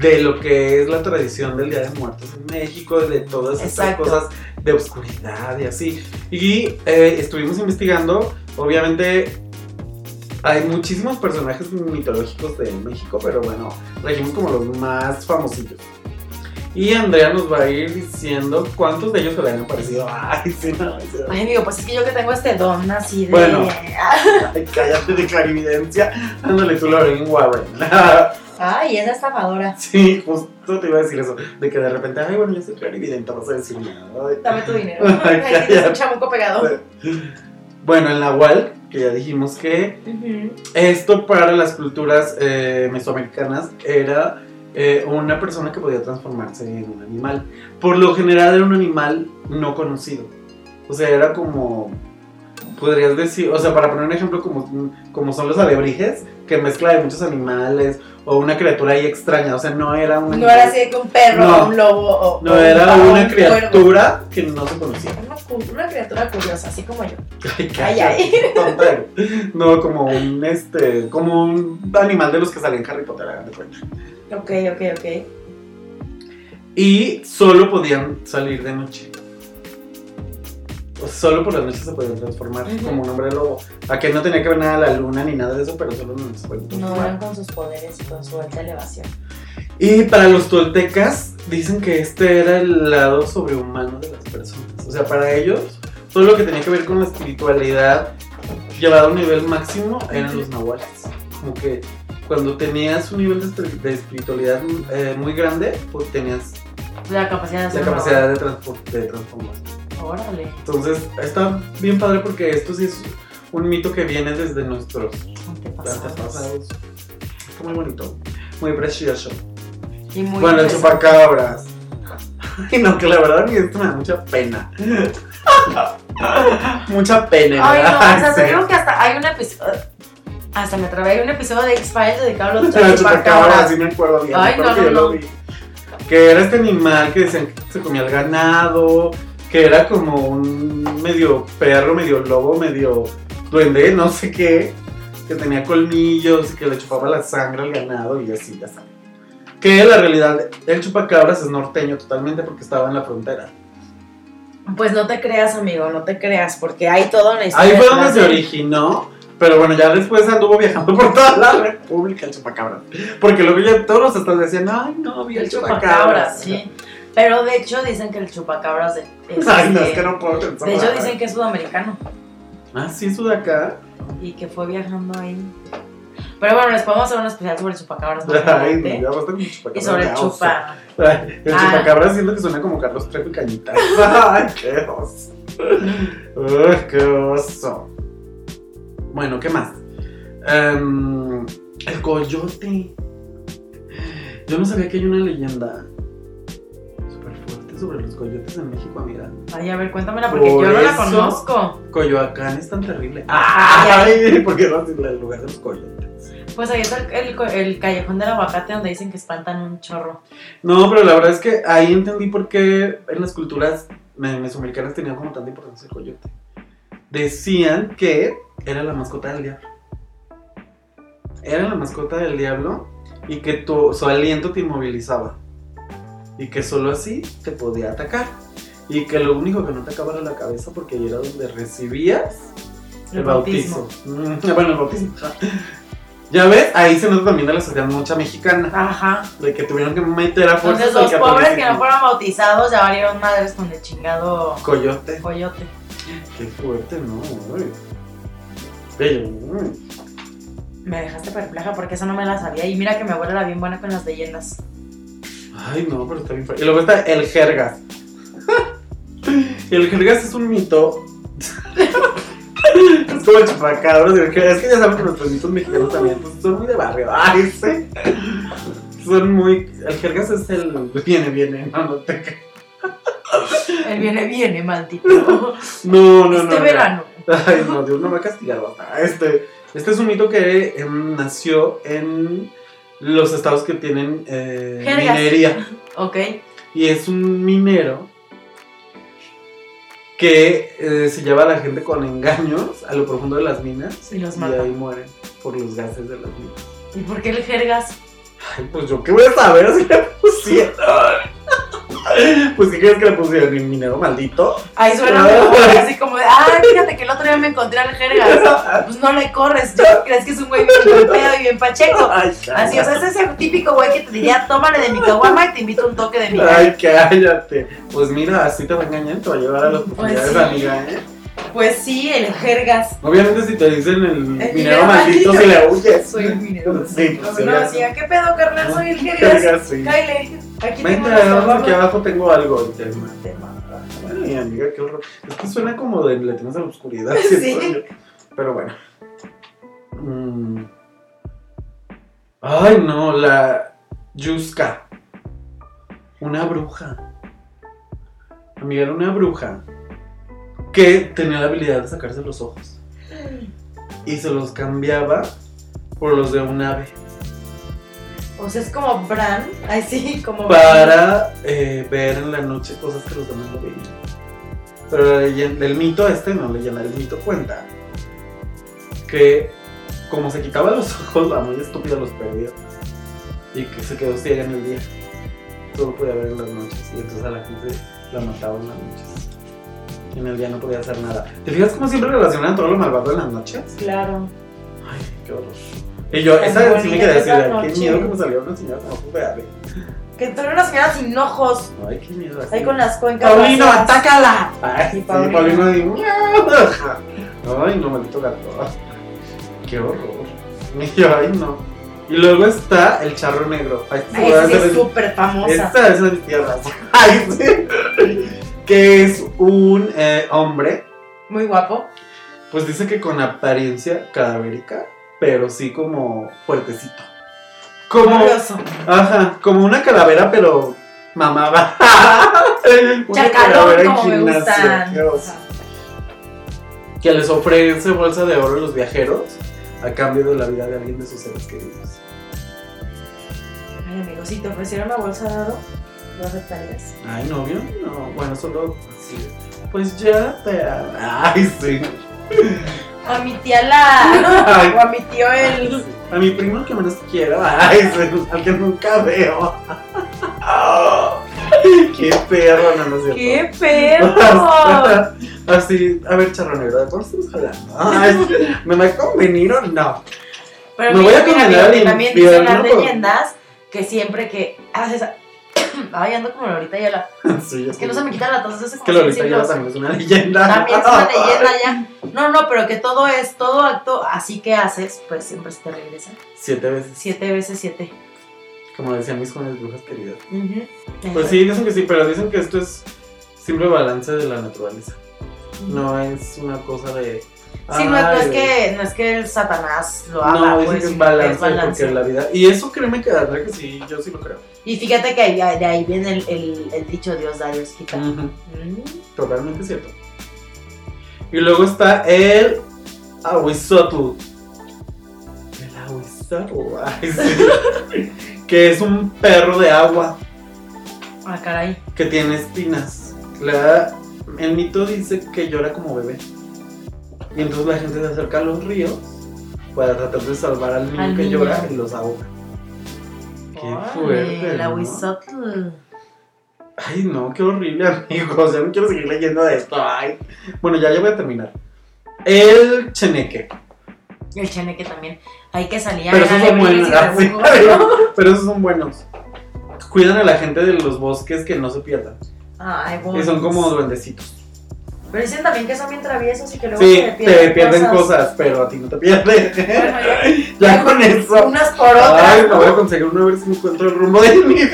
A: de lo que es la tradición del Día de Muertos en México, de todas estas
B: Exacto.
A: cosas de oscuridad y así. Y eh, estuvimos investigando, obviamente hay muchísimos personajes mitológicos de México, pero bueno, elegimos como los más famosillos. Y Andrea nos va a ir diciendo cuántos de ellos se le han aparecido. Ay, sí, no, sí, no.
B: Ay, amigo, pues es que yo que tengo este don así de.
A: Bueno. Ay, cállate de clarividencia. Ándale tú, Lorraine Warren.
B: Ay, es estafadora.
A: sí, justo te iba a decir eso. De que de repente, ay, bueno, yo soy clarividente, vas a decir nada.
B: Dame tu dinero.
A: Ay,
B: Ay,
A: cállate.
B: un chamuco pegado.
A: Bueno, el Nahual, que ya dijimos que esto para las culturas eh, mesoamericanas era eh, una persona que podía transformarse en un animal. Por lo general era un animal no conocido. O sea, era como, podrías decir, o sea, para poner un ejemplo como, como son los alebrijes, que mezcla de muchos animales, o una criatura ahí extraña, o sea, no era un
B: No era así que un perro,
A: No.
B: un lobo o.
A: no
B: o
A: era
B: un
A: una
B: cuervo.
A: criatura que no se conocía.
B: Una, criatura curiosa, así como yo.
A: Ay,
B: Ay, ay.
A: No, como un este, como un animal de los que salen en Harry Potter, hagan de cuenta.
B: Ok, ok, ok.
A: Y solo podían salir de noche. O sea, solo por las noches se podían transformar como un hombre lobo. A que no tenía que ver nada la luna ni nada de eso, pero solo no se podían
B: No
A: transformar.
B: eran con sus poderes y con su alta elevación.
A: Y para los toltecas dicen que este era el lado sobrehumano de las personas. O sea, para ellos, todo lo que tenía que ver con la espiritualidad llevado a un nivel máximo eran los nahuales. Como que cuando tenías un nivel de, espir- de espiritualidad eh, muy grande, pues tenías
B: La capacidad de
A: la capacidad de, de transformar.
B: Órale.
A: Entonces, está bien padre porque esto sí es un mito que viene desde nuestros
B: Antepasados.
A: antepasados. Está muy bonito, muy precioso.
B: Y muy
A: bueno, el chupacabras. Ay, no, que la verdad esto me da mucha pena. mucha pena.
B: Ay, no, o sea,
A: ¿verdad?
B: te digo que hasta hay un episodio. Hasta me trabé, hay un episodio de X-Files dedicado a los
A: chupacabras,
B: chupacabras.
A: sí me acuerdo bien.
B: Ay, no,
A: que
B: no,
A: yo lo
B: no.
A: vi. que era este animal que decían que se comía el ganado, que era como un medio perro, medio lobo, medio duende, no sé qué, que tenía colmillos y que le chupaba la sangre al ganado y así, ya sabes. Que la realidad, el chupacabras es norteño totalmente porque estaba en la frontera.
B: Pues no te creas, amigo, no te creas, porque hay todo una historia.
A: Ahí fue donde se originó, pero bueno, ya después anduvo viajando por toda la república el chupacabras. Porque luego ya todos los estados decían, ay, no, vi el,
B: El
A: chupacabras.
B: chupacabras, sí. Pero de hecho dicen que el chupacabras es, es
A: Ay, no,
B: este-
A: es que no puedo pensar.
B: De hecho dicen que es sudamericano
A: Ah, sí, sudaca.
B: y que fue viajando ahí. Pero bueno, les podemos hacer un especial sobre el chupacabras
A: Ay, no, ya basta con el chupacabras.
B: y sobre el chupa.
A: Ay, El
B: Ah.
A: chupacabras siento que suena como Carlos Trejo y Cañitas. Ay, qué oso. Ay, qué oso. Bueno, ¿qué más? Em, el coyote. Yo no sabía que hay una leyenda sobre los coyotes en México, amiga.
B: Ay, a ver, cuéntamela porque
A: Por
B: yo no la conozco.
A: Coyoacán es tan terrible.
B: Ay,
A: Ay, ¿por qué no es el lugar de los coyotes?
B: Pues ahí está el, el el callejón del aguacate donde dicen que espantan un chorro.
A: No, pero la verdad es que ahí entendí por qué en las culturas me- mesoamericanas tenían como tanta importancia el coyote. Decían que era la mascota del diablo. Era la mascota del diablo y que tu, su aliento te inmovilizaba. Y que solo así te podía atacar. Y que lo único que no te acababa era la cabeza porque ahí era donde recibías el, bautizo. Mm, bueno, el bautismo. Ya ves, ahí se nota también de la sociedad mucha mexicana.
B: Ajá.
A: De que tuvieron que meter a fuerzas
B: Entonces los pobres que no fueron bautizados ya valieron madres con el chingado
A: Coyote.
B: coyote.
A: Qué fuerte, ¿no? Bello.
B: Me dejaste perpleja porque eso no me la sabía. Y mira que mi abuela era bien buena con las leyendas.
A: Ay, no, pero está bien. Y luego está el jergas. el jergas es un mito. es como el chupacabras. el. Es que ya saben que nuestros mitos mexicanos también pues, son muy de barrio. Ay, sí. Son muy. El jergas es el. Viene, viene. No, no te.
B: Él viene, viene, maldito.
A: No, no, no.
B: este
A: no.
B: verano.
A: Ay, no, Dios no me ha castigado este. Este es un mito que em, nació en los estados que tienen eh, minería.
B: Ok.
A: Y es un minero que eh, se lleva a la gente con engaños a lo profundo de las minas
B: Y los
A: y ahí mueren por los gases de las minas.
B: ¿Y por qué el jergas?
A: Ay, pues yo qué voy a saber si le pusieron. Pues ¿qué crees que le pusieron? ¿El minero maldito?
B: Ahí suena mejor, así como de, ay, fíjate que el otro día me encontré al jergas. Pues no le corres, yo crees que es un güey bien pedo y bien pacheco.
A: Ay,
B: Así, o sea, es ese típico güey que te diría, tómale de mi caguama y te invito un toque de mi
A: Ay, cállate. Pues mira, así te va a engañar, te va a llevar a profundidades,
B: sí.
A: amiga, ¿eh?
B: Pues sí, el jergas.
A: Obviamente si te dicen el,
B: El
A: minero maldito, si le huyes.
B: Soy el minero.
A: Sí, pues
B: No, no, sí, ¿a qué pedo, carnal? Soy el jergas.
A: Jergas, sí.
B: Kyle, aquí tengo
A: aquí abajo tengo algo. Y te Ay, amiga, qué horror. Es que suena como de le tienes a la oscuridad.
B: Sí.
A: Pero bueno. Mm. Ay, no, la Yuska. Una bruja. Amiga, era una bruja que tenía la habilidad de sacarse los ojos. Y se los cambiaba por los de un ave.
B: O sea, es como Bran, así como.
A: para eh, ver en la noche cosas que los demás no veían. Pero el mito este, no leyenda, el mito cuenta que como se quitaba los ojos, la muy estúpida los perdió y que se quedó ciega en el día. Solo podía ver en las noches y entonces a la gente la mataba en las noches. Y en el día no podía hacer nada. ¿Te fijas cómo siempre relacionan todo lo malvado en las noches?
B: Claro.
A: Ay, qué horror. Y yo, esa sí me quedé así, qué miedo que me salió una señora con ojos de ave.
B: Que eres una señora sin ojos.
A: Ay, qué miedo. así.
B: Ahí con las cuencas.
A: Paulino,
B: vacías.
A: atácala. Ay,
B: Sí,
A: sí,
B: Paulino.
A: Paulino. ahí, Ay, no, maldito gato. Qué horror. Y yo, ay, no. Y luego está el charro negro. Ay,
B: Ay, esa es súper famosa.
A: Esta es de mis tierras. Ay, sí. Que es un eh, hombre,
B: Muy guapo.
A: pues dice que con apariencia cadavérica, pero sí como fuertecito. Como,
B: Curioso.
A: ajá, como una calavera, pero mamaba. Una
B: Chacalón,
A: calavera en
B: como me
A: gimnasio,
B: gustan.
A: qué oso. que les ofrece bolsa de oro a los viajeros a cambio de la vida de alguien de sus seres queridos.
B: Ay, amigo, si te ofreciera una bolsa de oro, ¿Lo aceptarías?
A: Ay, novio, no, bueno, solo así. Pues ya te amo. Ay, sí.
B: A mi tía la.
A: Ay.
B: o a mi tío el.
A: A mi primo que menos quiero. Ay, sí, al que nunca veo. Qué perro, no, no cierto.
B: ¡Qué perro!
A: Así, a ver, charronero, ¿de por qué estamos hablando? Ay, ¿Me va a convenir o no?
B: Pero
A: Me
B: mira,
A: voy a
B: que también dicen las leyendas que siempre que haces. Ay, ando como Lolita Yola.
A: Sí,
B: Es que no se me quita la tos,
A: Es que Lolita Ayala
B: siglos.
A: también es una leyenda.
B: También es una leyenda ya. No, no, pero que todo es, todo acto así que haces, pues siempre se te regresa.
A: Siete veces.
B: Siete veces siete.
A: Como decían mis jóvenes brujas queridas.
B: Ujú.
A: Pues sí, dicen que sí, pero dicen que esto es simple balance de la naturaleza. No es una cosa de.
B: Sí, no, no es que, no es que el Satanás lo haga,
A: No, dicen
B: pues,
A: que es balance,
B: balance.
A: porque la vida. Y eso créeme que la verdad que sí, yo sí lo creo.
B: Y fíjate que ahí- de ahí viene el, el, el dicho Dios da, Dios quita. Mm.
A: Totalmente cierto. Y luego está el Ahuizotl. El Ahuizotl. Ay, sí. que es un perro de agua
B: Ah, caray.
A: que tiene espinas. La- el mito dice que llora como bebé. Y entonces la gente se acerca a los ríos para tratar de salvar al niño
B: Al
A: que
B: niño.
A: llora y los ahoga. Qué fuerte.
B: La.
A: Ay, no, qué horrible, amigos. Ya no quiero seguir leyendo de esto. Ay. Bueno, ya, ya voy a terminar. El cheneque.
B: El cheneque también. Hay que salir
A: Pero esos son buenos. sí.
B: ¿no?
A: Pero esos son buenos. Cuidan a la gente de los bosques que no se pierdan.
B: Ay,
A: Y son como duendecitos.
B: Pero dicen también que son bien traviesos y que luego
A: Sí,
B: se
A: te pierden cosas, pero a ti no te pierden.
B: Bueno,
A: ya con eso.
B: Unas por otras.
A: Ay, me
B: ¿no?
A: voy a conseguir uno a ver si encuentro el rumbo de mi vida.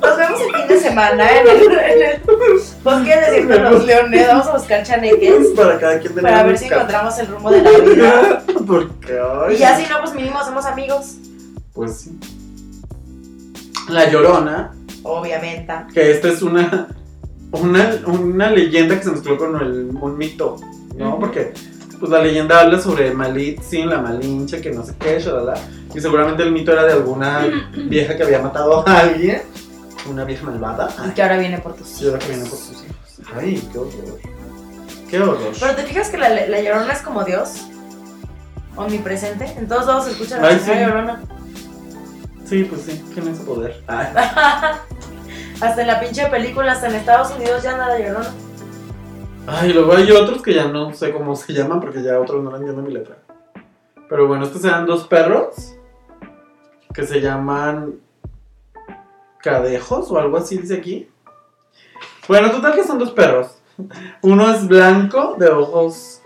B: Nos vemos el fin de semana en el, en el bosque de de los Leones. Vamos a buscar chaneques
A: Para cada quien tener
B: para ver si encontramos el rumbo de la vida.
A: Porque, ay,
B: Y ya si no, pues mínimo hacemos amigos.
A: Pues sí. La Llorona,
B: Obviamente.
A: que esta es una, una, una leyenda que se mezcló con el, un mito, ¿no? Porque pues la leyenda habla sobre Malitzin, la Malinche, que no sé qué, shalala. Y seguramente el mito era de alguna vieja que había matado a alguien, una vieja malvada.
B: Y
A: Ay,
B: que ahora viene por tus
A: y ahora
B: hijos.
A: que viene por sus hijos. Ay, qué horror. Qué horror.
B: Pero te fijas que la, la llorona es como Dios. Omnipresente. En todos lados se escucha la
A: Ay, sí.
B: llorona.
A: Sí, pues sí, tiene ese poder. Ay.
B: hasta en la pinche película, hasta en Estados Unidos ya anda la llorona.
A: Ay, luego hay otros que ya no sé cómo se llaman porque ya otros no le entiendo mi letra. Pero bueno, estos eran dos perros que se llaman cadejos o algo así dice aquí. Bueno, total que son dos perros. Uno es blanco de ojos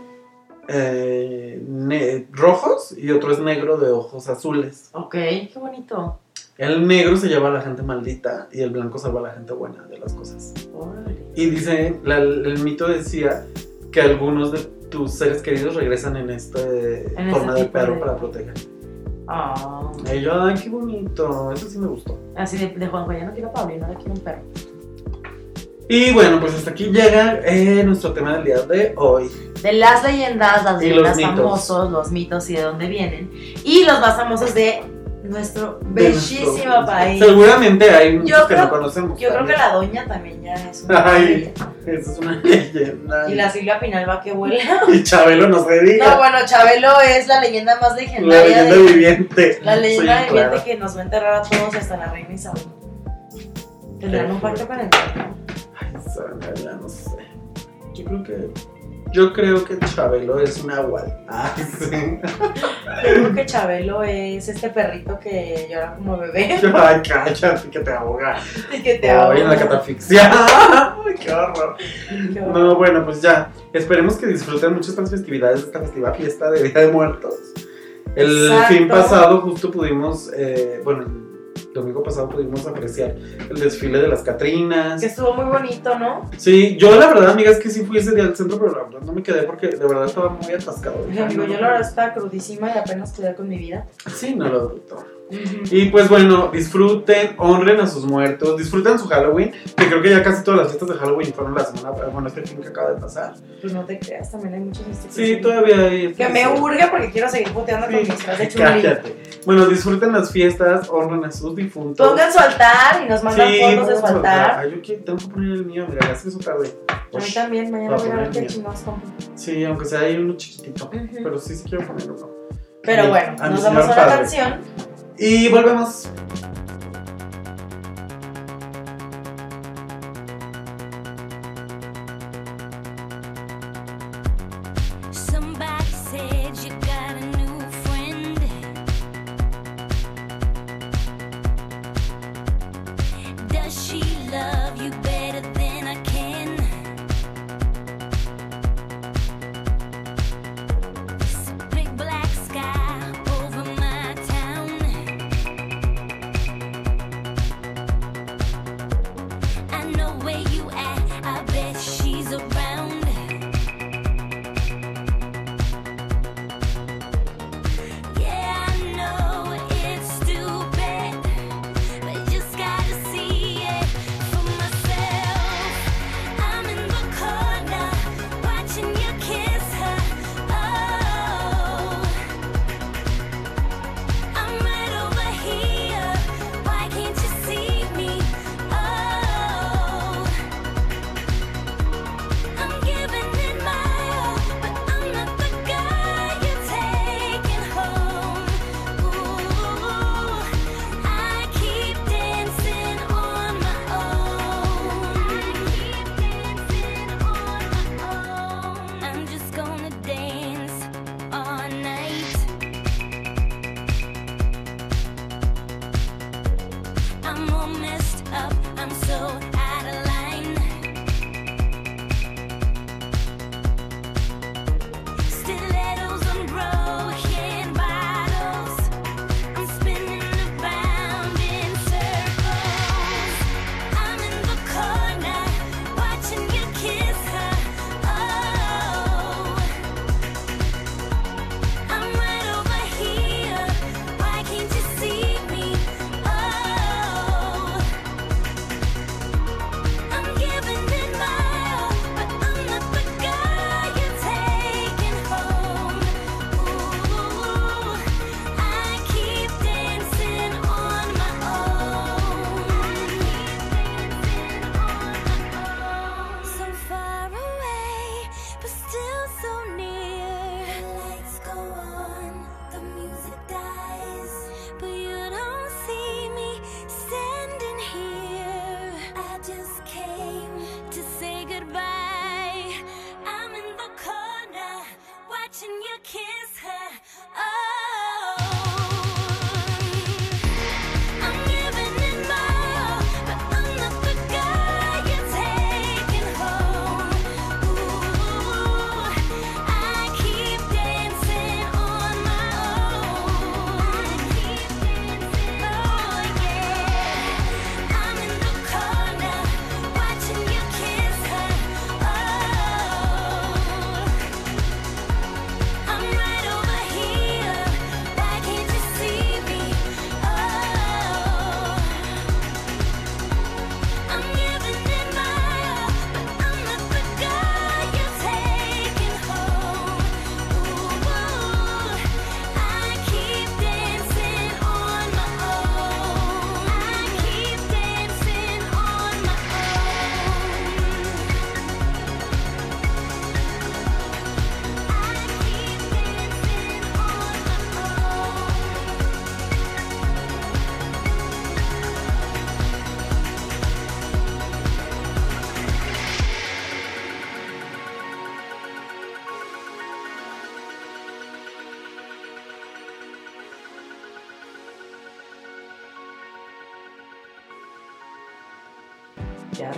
A: eh, rojos y otro es negro de ojos azules.
B: Ok, qué bonito.
A: El negro se lleva a la gente maldita y el blanco salva a la gente buena de las cosas.
B: Órale.
A: Y dice, la- el mito decía que algunos de tus seres queridos regresan en esta
B: En
A: forma
B: este
A: de perro
B: de-
A: para proteger. Y yo, ay, qué bonito, eso sí me gustó.
B: Así de, de Juanjo, ya no quiero Pablino, ahora quiero un perro.
A: Y bueno, pues hasta aquí llega eh, nuestro tema del día de hoy.
B: De las leyendas, las leyendas famosos, los mitos y de dónde vienen. Y los más famosos de nuestro
A: De
B: bellísimo
A: nuestro-
B: país.
A: Seguramente hay muchos
B: Yo
A: que
B: creo-
A: no conocemos.
B: Yo creo que la doña también ya es una
A: Ay.
B: leyenda.
A: Esa es una leyenda.
B: Y la Silvia Pinal va que vuela.
A: Y Chabelo no se diga.
B: No, bueno, Chabelo es la leyenda más
A: la
B: legendaria
A: leyenda
B: de,
A: viviente.
B: La leyenda viviente que nos va a enterrar a todos hasta la reina Isabel. Tendrán un pacto con el.
A: Ay, Sandra, ya no sé. Yo creo que. Yo creo que Chabelo es un agua. Ay, sí.
B: Yo creo que Chabelo es este perrito que llora como bebé
A: Ay, cállate que te ahoga.
B: y que te
A: Ay,
B: ahoga.
A: en la catafixia. Ay, qué horror.
B: Qué horror.
A: No, bueno, pues ya. Esperemos que disfruten mucho estas festividades, esta festiva fiesta de Día de Muertos. El
B: Exacto.
A: fin pasado justo pudimos, eh, bueno, domingo pasado pudimos apreciar el desfile de las Catrinas.
B: Que estuvo muy bonito, ¿no?
A: Sí, yo la verdad, amiga, es que sí fui ese día al centro, pero la verdad no me quedé porque de verdad estaba muy atascado.
B: Dije, amigo, yo la verdad estaba crudísima y apenas quedé con mi vida.
A: Sí, no lo dudo.
C: Y pues bueno, disfruten, honren a sus muertos, disfruten su Halloween, que creo que ya casi todas las fiestas de Halloween fueron la semana, bueno, este fin que acaba de pasar.
B: Pues no te creas, también hay muchos
C: Sí, todavía hay.
B: Que me urge porque quiero seguir puteando con mis de
C: Cállate. Bueno, disfruten las fiestas, honren a sus difuntos.
B: Pongan su altar y nos mandan fotos de su altar.
C: Ay, yo tengo que poner el mío, mira, ya se hizo tarde.
B: A mí también, mañana voy a ver qué chingados compro.
C: Sí, aunque sea ahí uno chiquitito, pero sí, sí quiero poner uno.
B: Pero bueno, nos vamos a la canción.
C: Y volvemos.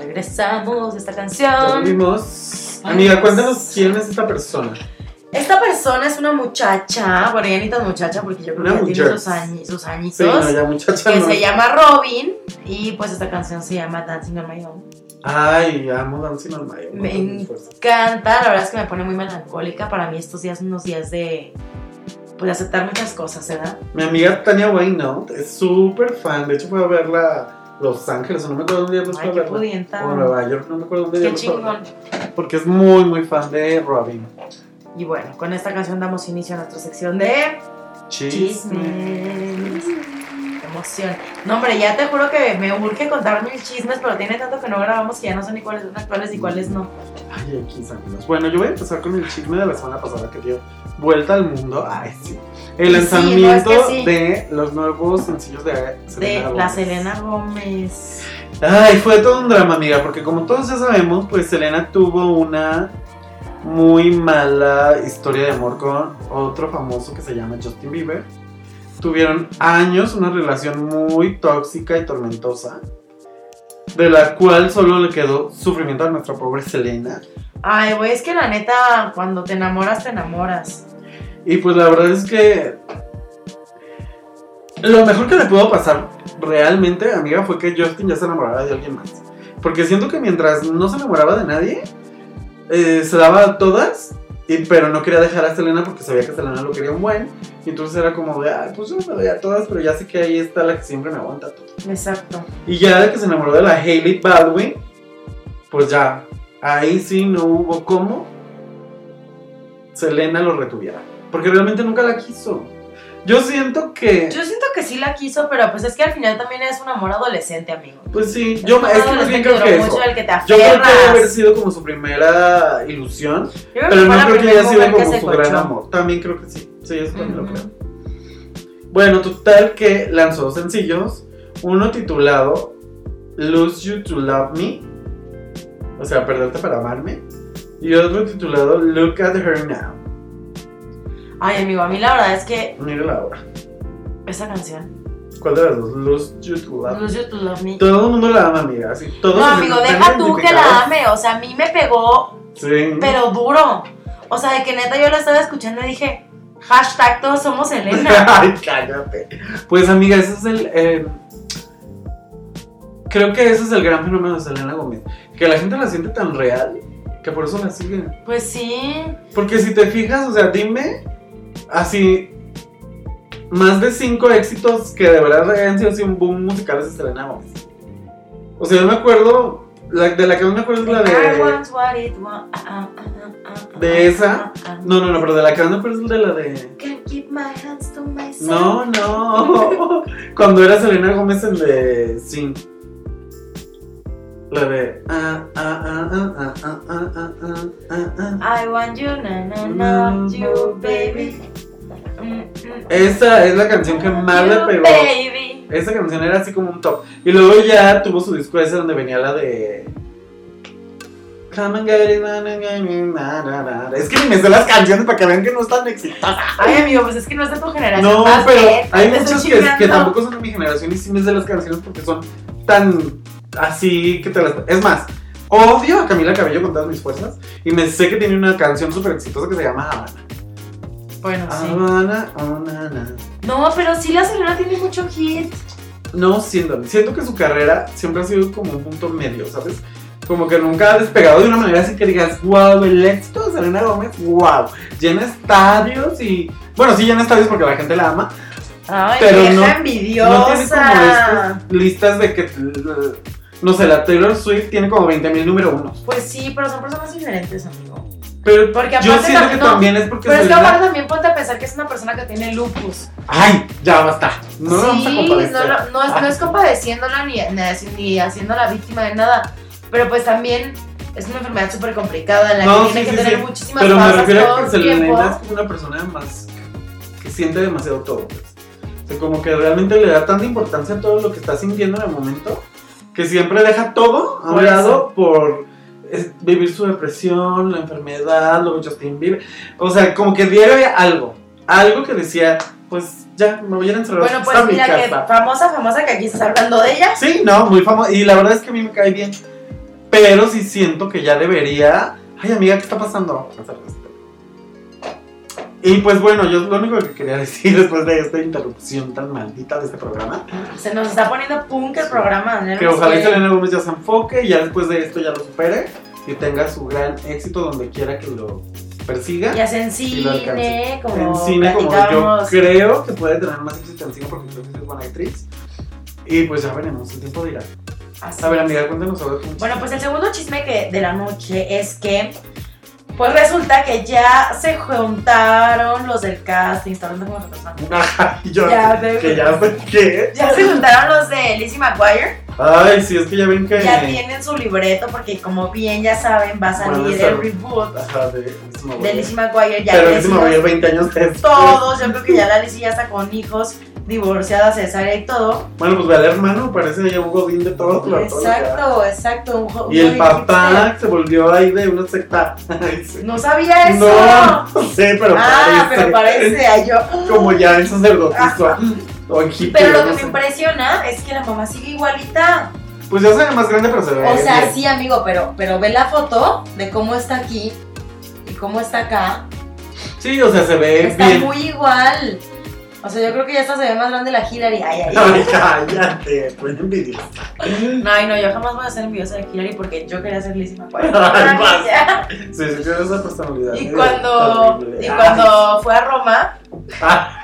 B: Regresamos de esta canción.
C: vimos. Amiga, cuéntanos quién es esta persona.
B: Esta persona es una muchacha, bueno, ya ni tan muchacha porque yo creo que tiene sus, añitos. Sí, no,
C: ya muchacha
B: que se llama Robin y pues esta canción se llama Dancing on My Own.
C: Ay, amo Dancing on My Own.
B: Me encanta, la verdad es que me pone muy melancólica. Para mí estos días son unos días de pues aceptar muchas cosas, ¿verdad?
A: Mi amiga Tania Waynout es súper fan. De hecho, fue a verla a Los Ángeles, o no me acuerdo dónde fue
B: Ay,
A: a
B: qué
A: verla.
B: pudienta.
A: O Nueva York, no me acuerdo dónde
B: Qué
A: a
B: chingón.
A: verla. Porque es muy, muy fan de Robin.
B: Y bueno, con esta canción damos inicio a nuestra sección de chismes. Emoción. No, hombre, ya te juro que me urge contar mil chismes, pero tiene tanto que no grabamos que ya no sé ni cuáles son actuales y cuáles no.
A: Ay, aquí amigos. Bueno, yo voy a empezar con el chisme de la semana pasada que dio vuelta al mundo. Ay, sí. El
B: Sí,
A: lanzamiento
B: no, es que sí.
A: de los nuevos sencillos de
B: De
A: Selena
B: la
A: Gomez.
B: Selena Gómez.
A: Ay, fue todo un drama, amiga, porque como todos ya sabemos, pues Selena tuvo una muy mala historia de amor con otro famoso que se llama Justin Bieber. Tuvieron años una relación muy tóxica y tormentosa, de la cual solo le quedó sufrimiento a nuestra pobre Selena.
B: Ay, güey, es que la neta, cuando te enamoras, te enamoras.
A: Y pues la verdad es que lo mejor que le pudo pasar realmente, amiga, fue que Justin ya se enamorara de alguien más. Porque siento que mientras no se enamoraba de nadie, eh, se daba a todas, y, pero no quería dejar a Selena porque sabía que Selena lo quería un buen. Y entonces era como de, ay, pues yo me doy a todas, pero ya sé que ahí está la que siempre me aguanta todo.
B: Exacto.
A: Y ya de que se enamoró de la Hailey Baldwin, pues ya, ahí sí no hubo cómo Selena lo retuviera. Porque realmente nunca la quiso. Yo siento que.
B: Yo siento que sí la quiso, pero pues es que al final también es un amor adolescente, amigo.
A: Pues sí,
B: Es
A: yo es que más bien creo que eso.
B: mucho, el que te
A: Yo creo que debe haber sido como su primera ilusión, pero no creo que haya sido como su gran amor. También creo que sí. Sí, eso también lo creo. Bueno, total que lanzó dos sencillos. Uno titulado Lose You to Love Me. O sea, perderte para amarme. Y otro titulado Look at Her Now.
B: Ay, amigo, a mí la verdad es que
A: Mira la hora.
B: esa canción,
A: ¿Cuál de las dos? Lose You to Love Me.
B: Lose You to Love Me.
A: Todo el mundo la ama, amiga. Así, todos
B: No, amigo, deja tú que la ame. O sea, a mí me pegó,
A: Sí.
B: pero duro. O sea, de que neta yo la estaba escuchando y dije, hashtag todos somos Elena.
A: Ay, cállate. Pues amiga, ese es el. eh, creo que ese es el gran fenómeno de Selena Gómez. Que la gente la siente tan real que por eso la siguen.
B: Pues sí.
A: Porque si te fijas, o sea, dime así. Más de cinco éxitos que de verdad hayan sido así un boom musical Gómez. O sea, yo me acuerdo. la- de la que más me acuerdo es la de. ¿De esa? No, no, no, pero de la que más me acuerdo es de la de.
B: Can't keep my hands to myself.
A: No, no. Cuando era Selena Gómez el de Sin. La de.
B: I want you, na na mm, na, mm, mm, you baby.
A: Esa es la canción que más
B: you, le
A: pegó.
B: Baby.
A: Esa canción era así como un top. Y luego ya tuvo su disco ese donde venía la de. Es que ni me sé las canciones para que vean que no están exitosas.
B: Ay, amigo, pues es que no es de tu generación.
A: No, pero hay muchas que, que, tampoco son de mi generación y sí me sé las canciones porque son tan así que te las... Es más, odio a Camila Cabello con todas mis fuerzas y me sé que tiene una canción súper exitosa que se llama Habana.
B: Bueno, sí.
A: Habana, oh, na, na.
B: No, pero sí la Selena tiene mucho hit.
A: No, siento, siento que su carrera siempre ha sido como un punto medio, ¿sabes? Como que nunca ha despegado de una manera así que digas, wow, el éxito de Selena Gómez, wow, llena estadios y... Bueno, sí llena estadios porque la gente la ama,
B: Ay,
A: Pero
B: vieja
A: no-
B: envidiosa.
A: No tiene como estas listas de que. No sé, la Taylor Swift tiene como 20.000 número unos.
B: Pues sí, pero son personas diferentes, amigo.
A: Pero
B: Porque
A: yo
B: aparte
A: siento que
B: también- no,
A: también es porque
B: Pero es que aparte también ponte a pensar que es una persona que tiene lupus.
A: ¡Ay! Ya basta. No lo vamos a
B: sí,
A: compadecer.
B: no, no es, no es compadeciéndola ni, ni, haci- ni haciéndola víctima de nada. Pero pues también es una enfermedad súper complicada en la
A: No,
B: que tiene
A: sí,
B: que
A: sí,
B: tener
A: sí.
B: muchísimas
A: Pero me refiero a que. Selena es como una persona más. que siente demasiado todo. pues. O sea, como que realmente le da tanta importancia a todo lo que está sintiendo en el momento que siempre deja todo a un
B: Por
A: lado por es- vivir su depresión, la enfermedad, lo que Justin Bieber. O sea, como que diario había algo. Algo que decía, pues ya, me voy a encerrar
B: Bueno, pues
A: mi
B: mira que famosa, famosa que aquí estás hablando de ella.
A: Sí, no, muy famoso. Y la verdad es que a mí me cae bien. Pero sí siento que ya debería. Ay, amiga, ¿qué está pasando? Y pues bueno, yo lo único que quería decir después de esta interrupción tan maldita de este programa,
B: Se nos está poniendo punk el programa. ¿no?
A: que ojalá
B: Sí.
A: Selena Gómez ya se enfoque y ya después de esto ya lo supere y tenga su gran éxito donde quiera que lo persiga.
B: Ya sea en cine, como
A: en cine, como yo creo que puede tener más éxito en cine porque creo que es buena actriz. Y pues ya veremos, el tiempo dirá.
B: Así
A: A ver, amiga, cuéntanos sobre
B: Bueno, pues el segundo chisme que de la noche es que pues resulta que ya se juntaron los del casting, está hablando como retrasado.
A: Ajá, y yo,
B: Ya
A: que
B: que-
A: ya qué.
B: Ya se juntaron los de Lizzie McGuire,
A: Ay, sí, es que ya ven que.
B: ya tienen su libreto porque como bien ya saben va a salir el reboot
A: Ajá, de
B: de. Lizzie McGuire ya
A: Pero Lizzie McGuire 20 años después.
B: todos, yo creo que ya la Lizzie ya está con hijos, divorciada, cesárea y todo.
A: Bueno, pues ve al hermano, parece ya un godín de todo.
B: Exacto, exacto. un
A: Y el papá se volvió ahí de una secta.
B: No sabía eso.
A: No, no sé, pero
B: ah,
A: parece.
B: pero parece, yo.
A: Como ya en sacerdotisa
B: Pero lo que me impresiona es que la mamá sigue igualita.
A: Pues ya se ve más grande, pero se ve.
B: O sea,
A: bien.
B: sí, amigo, pero, pero ve la foto de cómo está aquí y cómo está acá.
A: Sí, o sea, se ve
B: Está
A: bien.
B: muy igual. O sea, yo creo que ya hasta se ve más grande la Hillary. Ay, ay,
A: Ay, cállate, pues envidiosa.
B: No, ay, no, yo jamás voy a ser envidiosa de Hillary porque yo quería ser Lizzie McGuire.
A: Ay. Sí, sí, tiene esa personalidad.
B: Y
A: medio
B: cuando, y cuando fue a Roma,
A: Ah.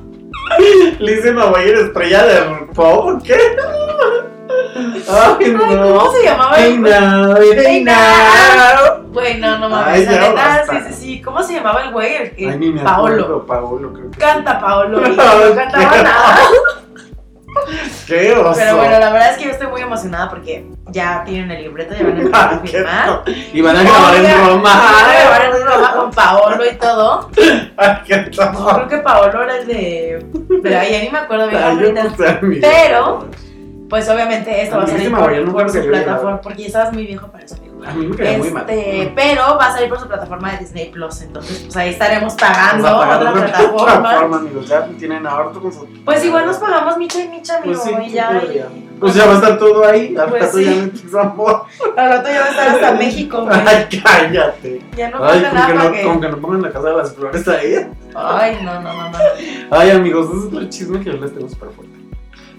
A: Lizzie McGuire, estrella de pop, ¿por qué? Ay,
B: ay,
A: no.
B: ¿cómo se llamaba?
A: Hey
B: el-
A: now, hey now.
B: Bueno, no
A: Ay,
B: mames, la neta, sí, sí, sí. ¿Cómo se llamaba el güey? El
A: Ay, ni me
B: Paolo.
A: acuerdo, Paolo, creo que
B: Canta Paolo. y no cantaba nada.
A: Qué oso.
B: Pero bueno, la verdad es que yo estoy muy emocionada porque ya tienen el libreto, ya van a empezar a filmar.
A: Y van a grabar en Roma.
B: Van a grabar en Roma con Paolo y todo.
A: Ay, qué
B: creo que Paolo era el de. Pero ahí ya ni me acuerdo bien. Pero, pues obviamente esto va a salir por, su plataforma. Porque ya estabas muy viejo para eso, amigo.
A: A mí me quedó muy mal.
B: Este, pero va a salir por su plataforma de Disney Plus. Entonces, pues ahí estaremos pagando
A: Vamos a pagar
B: otra plataforma.
A: plataforma, amigos. Ya tienen ahorro con su.
B: Pues igual nos pagamos micha y micha, amigo.
A: Pues sí,
B: y ya. y-
A: Pues ya va a estar todo ahí. Al
B: Pues
A: rato
B: sí.
A: ya me empezamos.
B: Al rato ya va a estar hasta México, güey.
A: Ay, cállate.
B: Ya no
A: Ay,
B: falta
A: como
B: nada
A: que, no, como que no pongan la casa de las flores ahí.
B: Ay, no, no, no, no.
A: Ay, amigos, ese es el chisme que yo les tengo súper fuerte.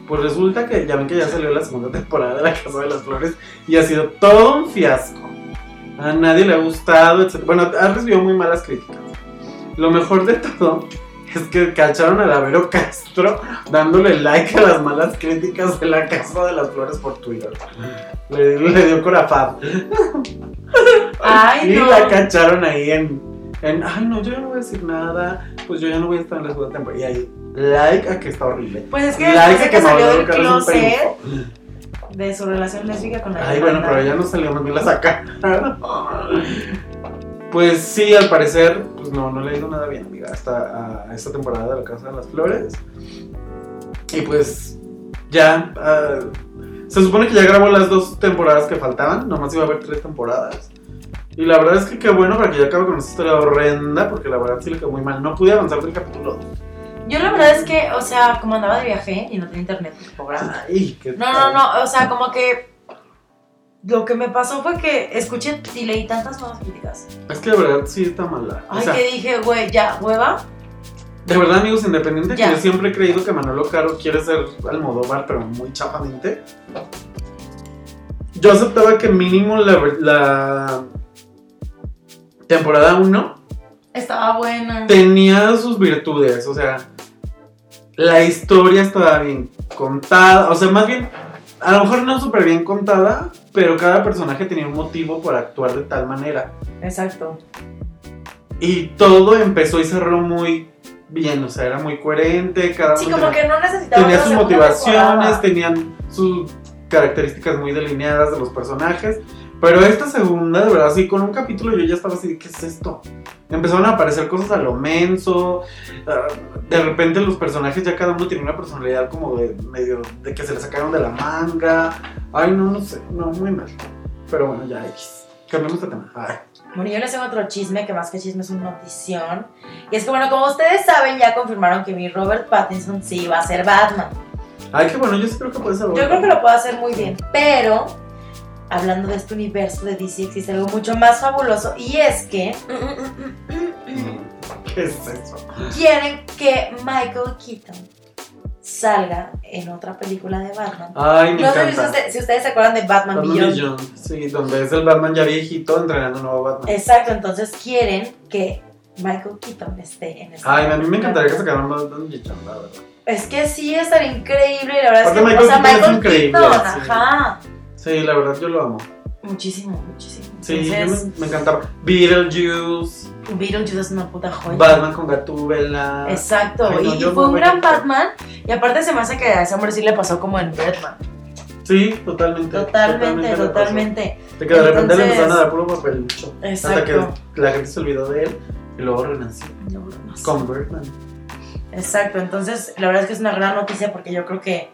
A: Pues resulta que ya ven que ya salió la segunda temporada de La Casa de las Flores y ha sido todo un fiasco. A nadie le ha gustado, etc. Bueno, ha recibido muy malas críticas. Lo mejor de todo es que cacharon a la Vero Castro dándole like a las malas críticas de La Casa de las Flores por Twitter. Le, le dio corafab.
B: Ay,
A: y
B: no.
A: la cacharon ahí en, en, ay no, yo ya no voy a decir nada, pues yo ya no voy a estar en la segunda temporada. Y ahí, like a que está horrible.
B: Pues es que
A: like a
B: que salió del closet de su relación lésbica con la
A: Ay, bueno, pero ya no salió, bien la sacaron. Pues sí, al parecer, pues no, no le ha ido nada bien, amiga, hasta a esta temporada de La Casa de las Flores. Y pues ya, ah, se supone que ya grabó las dos temporadas que faltaban, nomás iba a haber tres temporadas. Y la verdad es que qué bueno para que ya acabe con esta historia horrenda, porque la verdad sí le quedó muy mal. No pude avanzar del capítulo 2.
B: Yo la verdad es que, o sea, como andaba de viaje y no tenía internet en el programa.
A: Ay, qué
B: No, no, no, o sea, como que lo que me pasó fue que escuché y leí tantas malas críticas.
A: Es que de verdad sí está mala. O
B: Ay,
A: sea,
B: que dije, güey, ya, hueva.
A: De verdad, amigos, independiente que yo siempre he creído que Manolo Caro quiere ser Almodóvar, pero muy chapamente. Yo aceptaba que mínimo la, la temporada 1
B: Estaba buena.
A: tenía sus virtudes, o sea, la historia estaba bien contada, o sea, más bien, a lo mejor no súper bien contada, pero cada personaje tenía un motivo por actuar de tal manera.
B: Exacto.
A: Y todo empezó y cerró muy bien, o sea, era muy coherente, cada
B: Sí, como
A: tenía-
B: que no necesitaba
A: tenía sus motivaciones,
B: temporada.
A: tenían sus características muy delineadas de los personajes. Pero esta segunda, de verdad, sí, con un capítulo yo ya estaba así, ¿qué es esto? Empezaron a aparecer cosas a lo menso. ah, De repente los personajes ya cada uno tiene una personalidad como de medio de que se le sacaron de la manga. Ay, no, no sé, no, muy mal. Pero bueno, ya X. Cambiamos de tema. Ay.
B: Bueno, yo les tengo otro chisme, que más que chisme es una notición. Y es que, bueno, como ustedes saben, ya confirmaron que mi Robert Pattinson sí va a ser Batman.
A: Ay, qué bueno, yo sí creo que puede ser
B: Yo creo que lo puede hacer muy bien, pero hablando de este universo de DC existe algo mucho más fabuloso y es que
A: ¿Qué es eso?
B: quieren que Michael Keaton salga en otra película de Batman.
A: Ay, me
B: No sé si,
A: encanta.
B: si ustedes se acuerdan de Batman,
A: Batman
B: Beyond.
A: Beyond, Sí, donde es el Batman ya viejito entrenando un nuevo Batman.
B: Exacto, entonces quieren que Michael Keaton esté en esa
A: Ay, a mí me encantaría que sacaran Batman Beyond, la verdad.
B: Es que sí, estaría increíble. y La verdad es que,
A: Michael
B: o sea,
A: Keaton es increíble,
B: Keaton,
A: sí.
B: ajá.
A: Sí, la verdad yo lo amo.
B: Muchísimo, muchísimo.
A: Sí, yo
B: Entonces,
A: me, me encantaba. Beetlejuice,
B: Beetlejuice es una puta joya.
A: Batman con Gatúbela.
B: Exacto,
A: Ay, no,
B: y, fue un gran. Batman. Y aparte se me hace que a ese hombre sí le pasó como en Batman.
A: Sí, totalmente.
B: Totalmente, totalmente.
A: De que de repente le empezaron a dar puro papelucho. Hasta que
B: Exacto.
A: la gente se olvidó de él y luego renació.
B: No sé.
A: Con Birdman.
B: Exacto, entonces la verdad es que es una gran noticia porque yo creo que.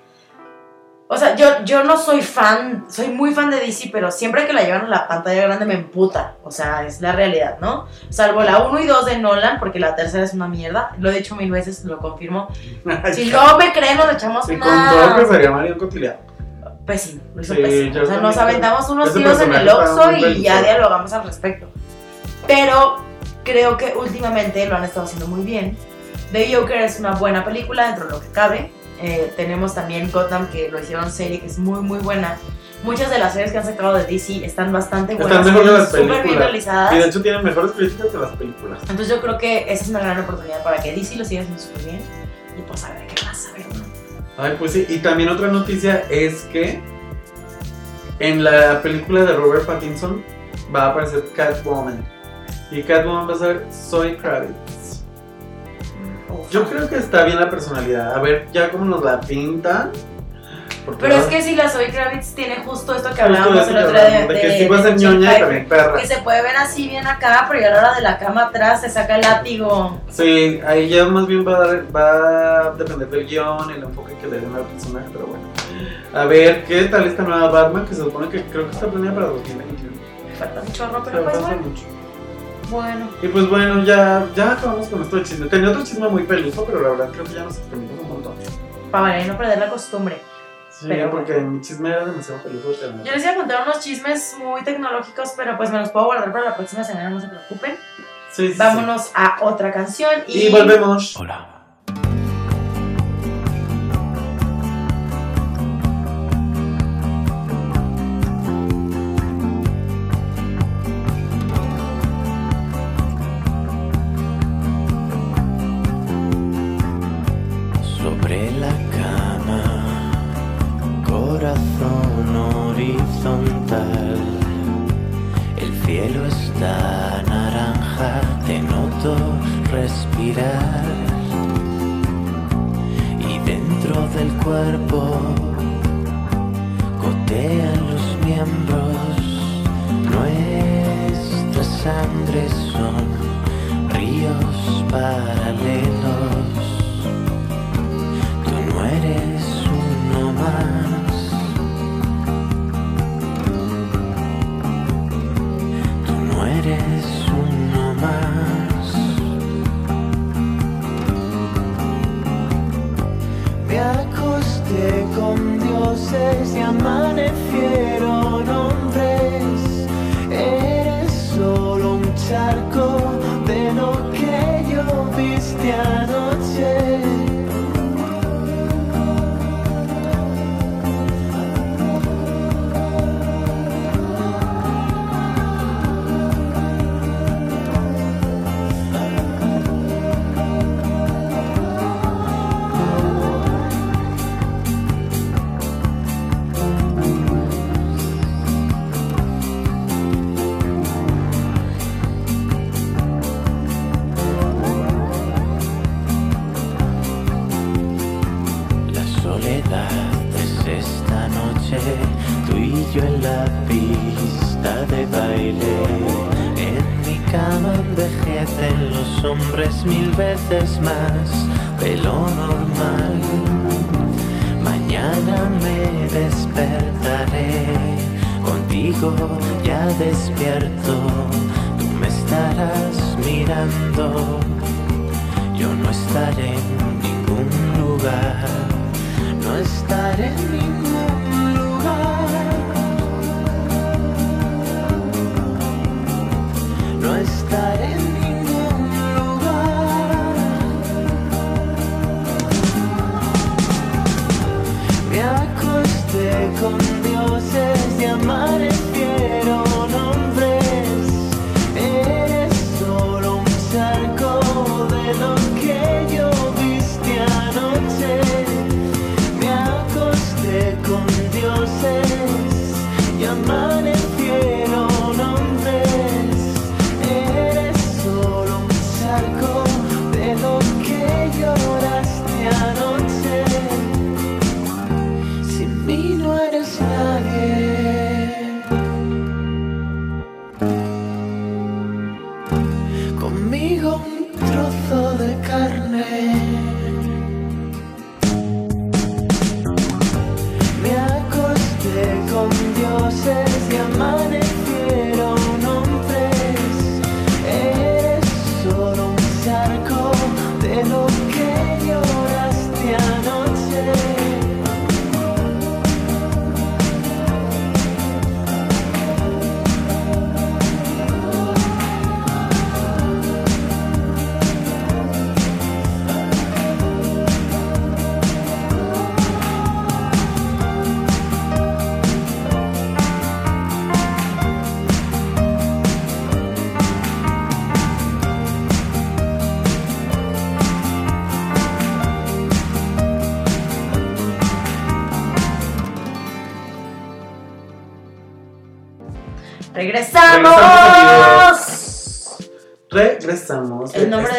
B: O sea, yo, yo no soy fan, soy muy fan de DC, pero siempre que la llevan a la pantalla grande me emputa. O sea, es la realidad, ¿no? Salvo la 1 y 2 de Nolan, porque la tercera es una mierda. Lo he dicho mil veces, lo confirmo. Si no me creen, nos echamos
A: Y con todo
B: una.
A: que sería Marion Cotillard.
B: Pésimo, lo hizo
A: Sí,
B: pésimo. O sea, nos aventamos unos tiros en el Oxxo y ya dialogamos al respecto. Pero creo que últimamente lo han estado haciendo muy bien. The Joker es una buena película dentro de lo que cabe. Eh, tenemos también Gotham, que lo hicieron serie, que es muy, muy buena. Muchas de las series que han sacado de DC están bastante
A: Están
B: buenas.
A: mejor que las
B: súper bien
A: películas.
B: realizadas.
A: Y de hecho tienen mejores críticas que las películas.
B: Entonces yo creo que esa es una gran oportunidad para que DC lo siga haciendo súper bien. Y pues a ver qué pasa, ¿verdad?
A: Ay, pues sí. Y también otra noticia es que en la película de Robert Pattinson va a aparecer Catwoman. Y Catwoman va a ser Zoe Kravitz. Yo creo que está bien la personalidad. A ver, ya como nos la pintan.
B: Pero es que si la Zoe Kravitz tiene justo esto que hablábamos el otro día de,
A: que sí va a ser ñoña y también perra.
B: que se puede ver así bien acá, pero ya a la hora de la cama atrás se saca el látigo.
A: Sí, ahí ya más bien va a, dar- va a depender del guion, el enfoque que le den al personaje, pero bueno. A ver, ¿qué tal esta nueva Batman? Que se supone que creo que está planeada para 2021.
B: Me falta un chorro, pero pues bueno.
A: mucho.
B: Bueno,
A: Y pues bueno, ya, ya acabamos con esto de chisme. Tenía otro chisme muy peluso, pero la verdad creo que ya nos extendimos un montón.
B: para no perder la costumbre.
A: Sí,
B: Pero
A: porque mi chisme era demasiado tener.
B: Yo les iba a contar unos chismes muy tecnológicos, pero pues me los puedo guardar para la próxima semana, no se preocupen.
A: Sí, sí, sí.
B: Vámonos a otra canción y,
A: Y volvemos.
D: Hola. Tú me estarás mirando. Yo no estaré en ningún lugar, no estaré en ningún lugar,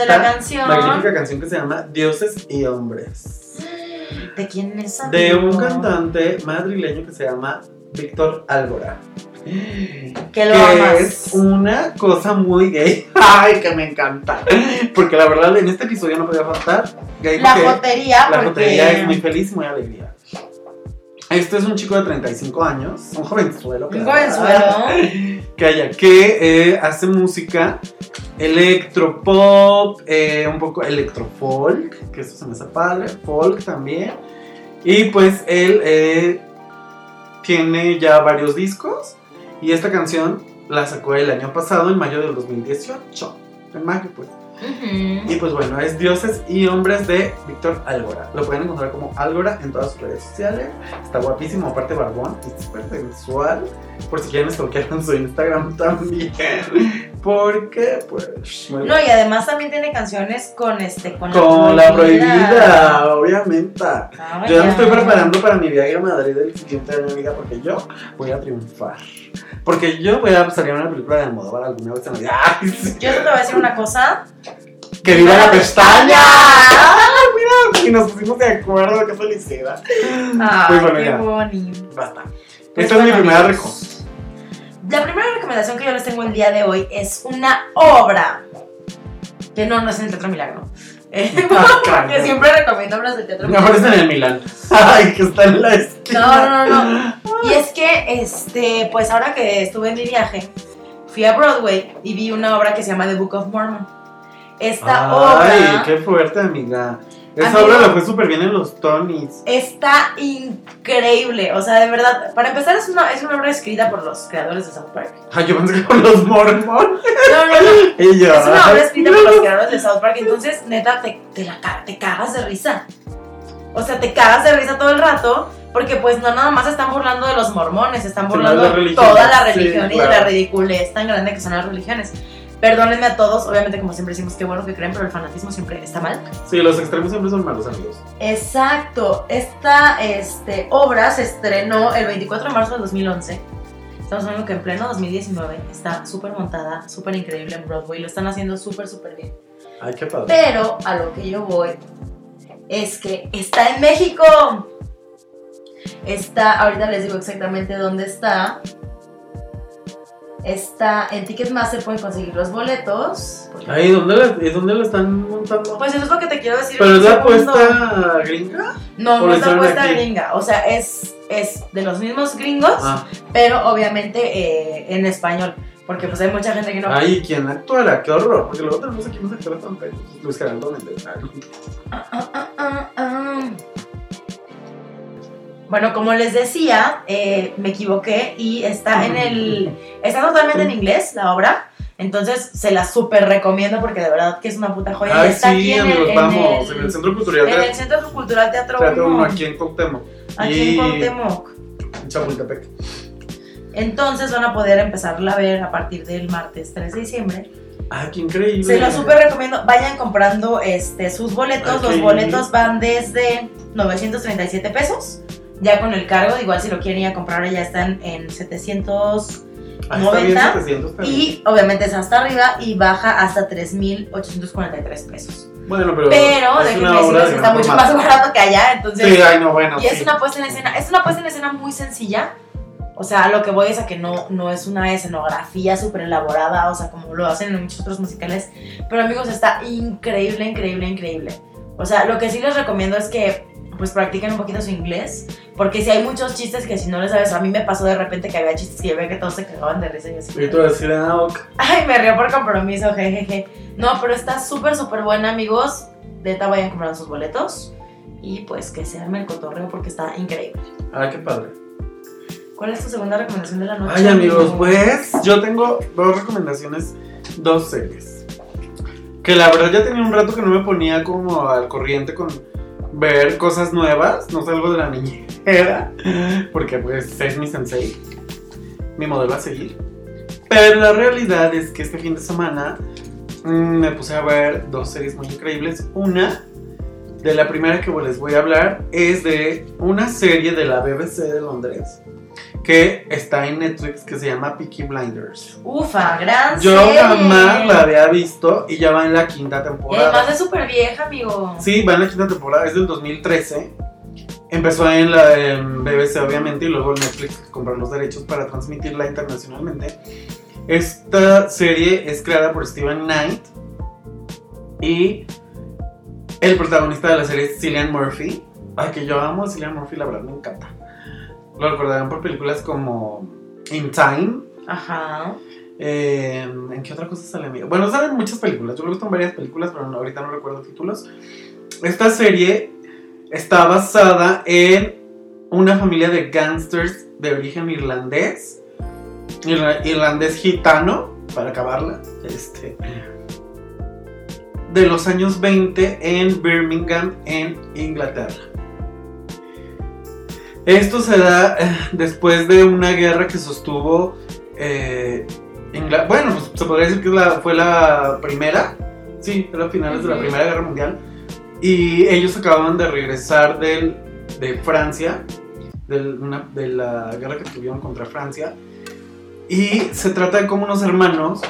B: de la canción.
A: Magnífica canción que se llama Dioses y Hombres.
B: ¿De quién es
A: De un
B: amigo?
A: cantante madrileño que se llama Víctor Álvora.
B: Que lo
A: que es una cosa muy gay. Ay, que me encanta. Porque la verdad en este episodio no podía faltar. Gay
B: La jotería,
A: la
B: porque...
A: jotería es muy feliz y muy alegría. Este es un chico de 35 años, un jovenzuelo.
B: Un jovenzuelo.
A: Calla, que eh, hace música electropop, eh, un poco electrofolk, que eso se me hace padre, folk también. Y pues él eh, tiene ya varios discos y esta canción la sacó el año pasado, en mayo del 2018. En mayo, pues. Y pues bueno, es Dioses y Hombres de Víctor Álgora. Lo pueden encontrar como Álgora en todas sus redes sociales. Está guapísimo, aparte barbón y súper sensual. Por si quieren stalkear en su Instagram también. Porque, pues,
B: No, y además también tiene canciones con este con,
A: con la prohibida, obviamente.
B: Ah,
A: Yo ya me estoy preparando para mi viaje a Madrid el siguiente año, amiga, porque yo voy a triunfar. Porque yo voy a salir en una película de Almodóvar alguna vez en la vida.
B: Yo te voy a decir una cosa.
A: ¡Que viva la
B: ¡Viva la
A: pestaña! ¡Ay, mira! Y nos pusimos de acuerdo, qué felicidad. Pues bueno,
B: qué
A: ya.
B: bonito.
A: Basta.
B: Pues
A: Esta es mi
B: bueno,
A: primera
B: amigos.
A: reco.
B: La primera recomendación que yo les tengo el día de hoy es una obra. Que no, no es en el Teatro Milagro. Eh, porque siempre recomiendo obras del Teatro
A: Me aparece
B: Milagro.
A: en el Milán. Ay, que está en la esquina.
B: No, no, no, Y es que, este, pues ahora que estuve en mi viaje, fui a Broadway y vi una obra que se llama The Book of Mormon. Esta
A: Ay,
B: obra
A: qué fuerte, amiga. Esa
B: Amigo.
A: obra la fue súper bien en los Tonys.
B: está increíble. O sea, de verdad, para empezar, es una, es una obra escrita por los creadores de South Park.
A: Ay, yo pensé que con los Mormon.
B: No, no, no.
A: Y yo.
B: Es una obra escrita por los creadores de South Park, entonces neta te, te, la, te cagas de risa. O sea, te cagas de risa todo el rato, porque pues no nada más están burlando de los mormones, están
A: de
B: burlando
A: la
B: de
A: religión.
B: toda la
A: Sí,
B: religión y de
A: claro.
B: la ridiculez tan grande que son las religiones. Perdónenme a todos, obviamente como siempre decimos, qué bueno que creen, pero el fanatismo siempre está mal.
A: Sí, los extremos siempre son malos, amigos.
B: Exacto, esta este, obra se estrenó el 24 de marzo del 2011. Estamos hablando que en pleno 2019 está súper montada, súper increíble en Broadway, lo están haciendo súper, súper bien.
A: Ay, qué padre.
B: Pero a lo que yo voy es que está en México. Está, ahorita les digo exactamente dónde está. Está en Ticketmaster, pueden conseguir los boletos.
A: Ay, ¿dónde la, ¿y dónde la están montando?
B: Pues eso es lo que te quiero decir.
A: ¿Pero
B: en
A: es la
B: segundo.
A: apuesta gringa?
B: No, no es la apuesta
A: aquí?
B: gringa. O sea, es, es de los mismos gringos,
A: Ah.
B: pero obviamente eh, en español. Porque pues hay mucha gente que no.
A: Ay, ¿quién actuará? Qué horror. Porque luego tenemos aquí unos actores tan feos. Luis Gerardo Méndez.
B: Ah, ah, ah, ah, ah. Bueno, como les decía, eh, me equivoqué y está en el. Está totalmente en inglés la obra. Entonces se la súper recomiendo porque de verdad que es una puta joya.
A: Ay,
B: está aquí
A: sí,
B: en el,
A: amigos,
B: en el-
A: En el Centro Cultural
B: en el
A: Teatro,
B: Centro Cultural Teatro,
A: Teatro
B: 1,
A: Uno, aquí en Cuauhtémoc.
B: aquí
A: y
B: en Cuauhtémoc.
A: en Chapultepec.
B: Entonces van a poder empezarla a ver a partir del martes 3 de diciembre.
A: Ay, qué increíble.
B: Se lo súper recomiendo. Vayan comprando este, sus boletos.
A: Ay,
B: Los boletos van desde 937 pesos. Ya con el cargo, igual si lo quieren ir a comprar ya están en 700
A: Ay, está bien,
B: 90,
A: 700 está bien.
B: y obviamente es hasta arriba y baja hasta 3,843 pesos.
A: Bueno, pero.
B: Pero
A: es
B: déjenme decirles
A: de
B: que está mucho más barato que allá, entonces...
A: Sí, ay, no, bueno.
B: Y es una puesta en escena, es una puesta en escena muy sencilla. O sea, lo que voy es a que no, no es una escenografía súper elaborada, o sea, como lo hacen en muchos otros musicales. Pero amigos, está increíble, increíble, increíble. O sea, lo que sí les recomiendo es que pues practiquen un poquito su inglés, porque si hay muchos chistes que si no les sabes, a mí me pasó de repente que había chistes que yo veía que todos se cagaban de risa y yo así.
A: Y tú decir, ah, ok.
B: Ay, me río por compromiso, jejeje. No, pero está súper, súper buena, amigos. Neta, vayan comprando sus boletos. Y pues que se arme el cotorreo porque está increíble.
A: Ah, qué padre.
B: ¿Cuál es tu segunda recomendación de la noche?
A: Ay, amigos,
B: amigo?
A: pues yo tengo dos recomendaciones, dos series. Que la verdad ya tenía un rato que no me ponía como al corriente con ver cosas nuevas, no salgo de la niñera, porque pues es mi sensei, mi modelo a seguir. Pero la realidad es que este fin de semana mm, me puse a ver dos series muy increíbles. Una de la primera que les voy a hablar es de una serie de la BBC de Londres que está en Netflix que se llama Peaky Blinders.
B: Ufa, gran
A: Yo
B: serie.
A: jamás la había visto y ya va en la quinta
B: Y además
A: temporada.
B: es súper vieja, amigo.
A: Sí, va en la quinta temporada, es del 2013. Empezó en la en BBC obviamente y luego Netflix compró los derechos para transmitirla internacionalmente. Esta serie es creada por Steven Knight y el protagonista de la serie es Cillian Murphy. Ay, que yo amo a Cillian Murphy, la verdad me encanta. Lo recordarán por películas como In Time.
B: Ajá.
A: eh, ¿En qué otra cosa sale amigo? Bueno, salen muchas películas. Yo lo he visto en varias películas, pero no- ahorita no recuerdo títulos. Esta serie está basada en una familia de gangsters de origen irlandés. irla- Irlandés gitano, para acabarla. Este, de los años 20 en Birmingham, en Inglaterra. Esto se da eh, después de una guerra que sostuvo. eh, Ingla- bueno, pues se podría decir que la- fue la primera. Sí, era finales de la. Primera Guerra Mundial. Y ellos acababan de regresar del, de Francia, del- una- de la guerra que tuvieron contra Francia. Y se trata de cómo unos hermanos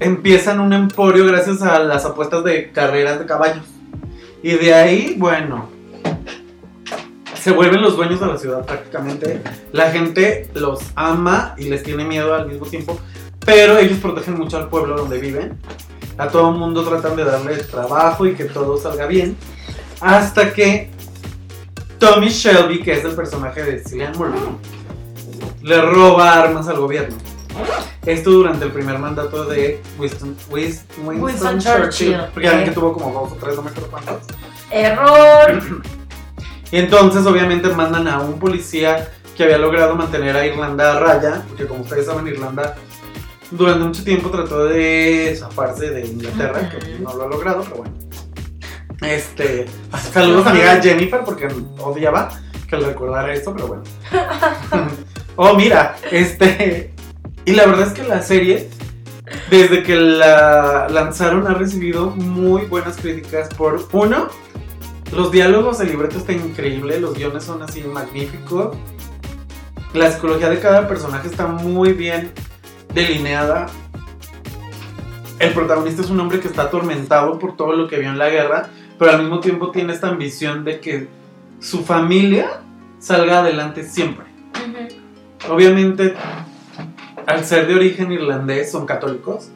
A: empiezan un emporio gracias a las apuestas de carreras de caballos. Y de ahí, bueno, se vuelven los dueños de la ciudad prácticamente. La gente los ama y les tiene miedo al mismo tiempo, pero ellos protegen mucho al pueblo donde viven. A todo el mundo tratan de darle trabajo y que todo salga bien. Hasta que Tommy Shelby, que es el personaje de Cillian Murphy, le roba armas al gobierno. Esto durante el primer mandato de Winston, Wis- Winston,
B: Winston
A: Churchill.
B: Churchill.
A: Porque ya ven que tuvo como dos o tres, no me acuerdo cuántos.
B: Error.
A: Y entonces obviamente mandan a un policía que había logrado mantener a Irlanda a raya, porque como ustedes saben Irlanda durante mucho tiempo trató de zafarse de Inglaterra, que no lo ha logrado, pero bueno. Este, saludos a mi amiga Jennifer porque odiaba que le recordara esto, pero bueno. oh, mira, este y la verdad es que la serie desde que la lanzaron ha recibido muy buenas críticas por uno los diálogos, el libreto está increíble, los guiones son así magníficos. La psicología de cada personaje está muy bien delineada. El protagonista es un hombre que está atormentado por todo lo que vio en la guerra, pero al mismo tiempo tiene esta ambición de que su familia salga adelante siempre. Obviamente, al ser de origen irlandés, son católicos.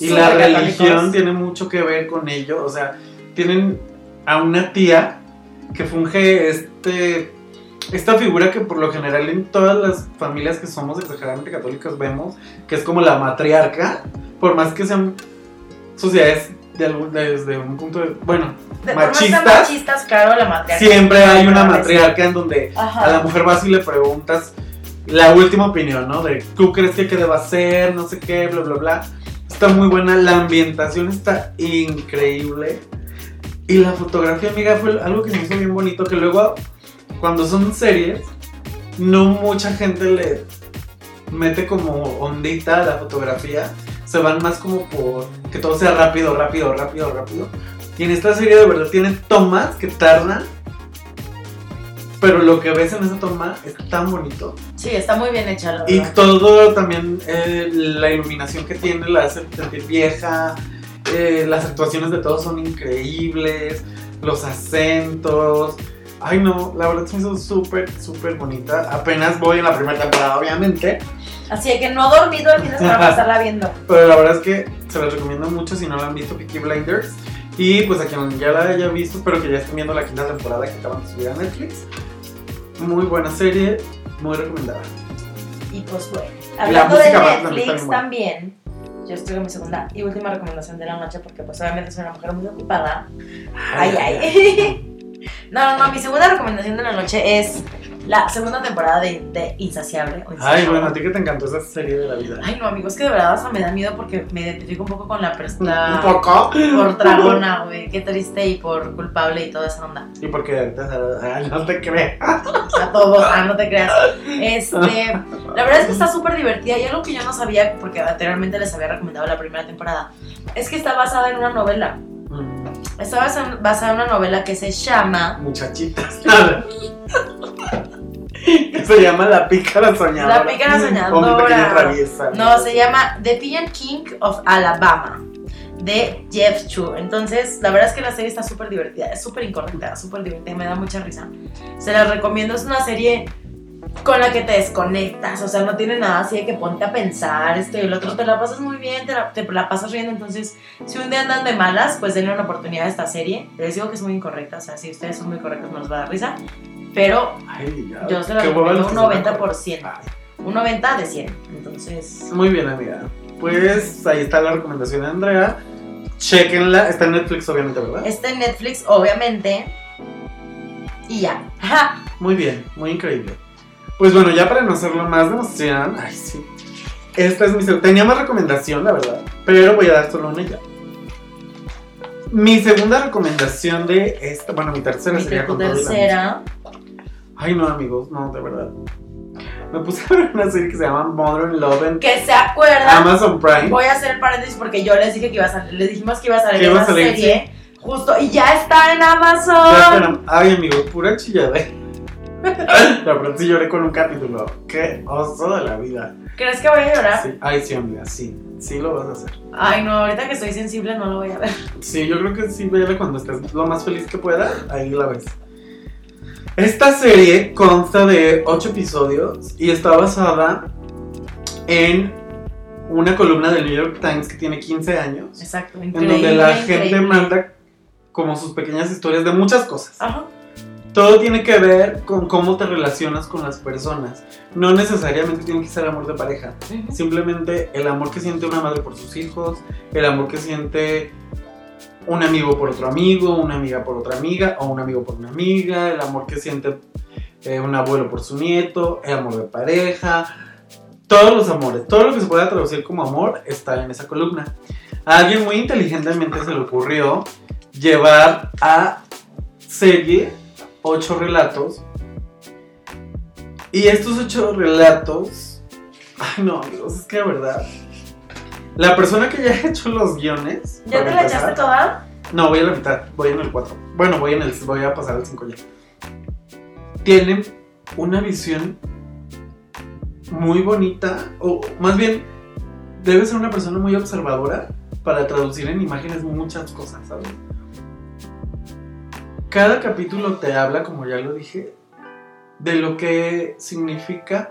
A: Y la
B: católicos.
A: religión tiene mucho que ver con ello. O sea, tienen a una tía que funge este, esta figura que por lo general en todas las familias que somos exageradamente católicas vemos, que es como la matriarca, por más que sean sociedades de algún- desde un punto de... Bueno,
B: De
A: machistas,
B: machistas, claro, la matriarca.
A: siempre hay una matriarca en donde
B: Ajá.
A: a la mujer vas y le preguntas la última opinión, ¿no? De tú crees que qué deba hacer, no sé qué, bla, bla, bla. Está muy buena, la ambientación está increíble. Y la fotografía, amiga, fue algo que se me hizo bien bonito, que luego cuando son series, no mucha gente le mete como ondita a la fotografía. Se van más como por que todo sea rápido, rápido, rápido, rápido. Y en esta serie de verdad tiene tomas que tardan. Pero lo que ves en esa toma es tan bonito.
B: Sí, está muy bien hecha, la
A: Y
B: verdad.
A: todo también, eh, la iluminación que tiene la hace sentir vieja. Eh, las actuaciones de todos son increíbles. Los acentos. Ay, no, la verdad se me hizo súper, súper bonita. Apenas voy en la primera temporada, obviamente.
B: Así que no he dormido el fin de semana para estarla viendo.
A: Pero la verdad es que se las recomiendo mucho si no la han visto, Peaky Blinders. Y pues a quien ya la haya visto, espero que ya estén viendo la quinta temporada que acaban de subir a Netflix. Muy buena serie, muy recomendada.
B: Y pues bueno,
A: La
B: hablando de Netflix también, yo estoy con mi segunda y última recomendación de la noche porque pues obviamente soy una mujer muy ocupada. Ay, ay. No, no, no, mi segunda recomendación de la noche es la segunda temporada de, de Insaciable. o
A: Ay, bueno, a ti que te encantó esa serie de la vida.
B: Ay, no, amigos, que de verdad hasta me da miedo porque me identifico un poco con la persona.
A: Un poco.
B: Por dragona, güey. Qué triste y por culpable y toda esa onda.
A: Y porque no te creas.
B: A todos, ah, no te creas. Este, la verdad es que está súper divertida y algo que yo no sabía, porque anteriormente les había recomendado la primera temporada, es que está basada en una novela.
A: Mm,
B: Está basa- basada en una novela que se llama
A: Muchachitas. se llama La Pícara Soñadora.
B: La Pícara
A: O mi pequeña
B: Soñadora.
A: traviesa.
B: No, se llama The Pigeon King of Alabama de Jeff Chu. Entonces, la verdad es que la serie está súper divertida, es súper incorrecta, súper divertida, me da mucha risa. Se la recomiendo, es una serie con la que te desconectas, o sea, no tiene nada así de que ponte a pensar, esto y el otro, te la pasas muy bien, te la, te la pasas riendo, entonces, si un día andan de malas, pues denle una oportunidad a esta serie. Les digo que es muy incorrecta, o sea, si ustedes son muy correctos no les va a dar risa, pero
A: Ay, ya,
B: yo se
A: hueva
B: recomiendo un
A: que se van a
B: 90%,
A: Ay.
B: un 90 de 100, entonces...
A: Muy bien, amiga. Pues ahí está la recomendación de Andrea. Chequenla. Está en Netflix, obviamente, ¿verdad?
B: Está en Netflix, obviamente. Y ya.
A: Muy bien, muy increíble. Pues bueno, ya para no hacerlo más de emoción. Ay, sí. Esta es mi segunda. Tenía más recomendación, la verdad. Pero voy a dar solo una ya. Mi segunda recomendación de esta. Bueno, mi tercera
B: Mi
A: sería con
B: tercera.
A: Ay, no, amigos, no, de verdad. Me puse a ver una serie que se llama Modern Love en
B: Que se acuerdan.
A: Amazon Prime.
B: Voy a hacer el paréntesis porque yo les dije que iba a salir. Les dijimos que iba a salir
A: a
B: esa
A: salir,
B: serie. Justo. Y ya está en
A: Ya
B: Amazon.
A: espera. Ay, amigos, pura chilladera. La verdad sí lloré con un capítulo. Qué oso de la vida.
B: ¿Crees que voy a llorar?
A: Sí. Ay, sí, amiga, sí. Sí lo vas a hacer.
B: Ay, no, ahorita que estoy sensible no lo voy a ver.
A: Sí, yo creo que sí, vela cuando estés lo más feliz que pueda. Ahí la ves. Esta serie consta de 8 episodios y está basada en una columna del New York Times que tiene 15 años.
B: Exacto.
A: En donde la gente
B: increíble.
A: manda como sus pequeñas historias de muchas cosas.
B: Ajá.
A: Todo tiene que ver con cómo te relacionas con las personas. No necesariamente tiene que ser amor de pareja. Simplemente el amor que siente una madre por sus hijos, el amor que siente un amigo por otro amigo, una amiga por otra amiga, o un amigo por una amiga, el amor que siente eh, un abuelo por su nieto, el amor de pareja, todos los amores, todo lo que se pueda traducir como amor está en esa columna. A alguien muy inteligentemente se le ocurrió llevar a serie ocho relatos. Y estos ocho relatos. Ay, no, amigos, es que de verdad. La persona que ya ha hecho los guiones.
B: ¿Ya te la echaste toda?
A: No, voy a la mitad, voy en el 4. Bueno, voy en el voy a pasar al 5 ya. Tienen una visión muy bonita, o más bien, debe ser una persona muy observadora para traducir en imágenes muchas cosas, ¿sabes? Cada capítulo te habla, como ya lo dije, de lo que significa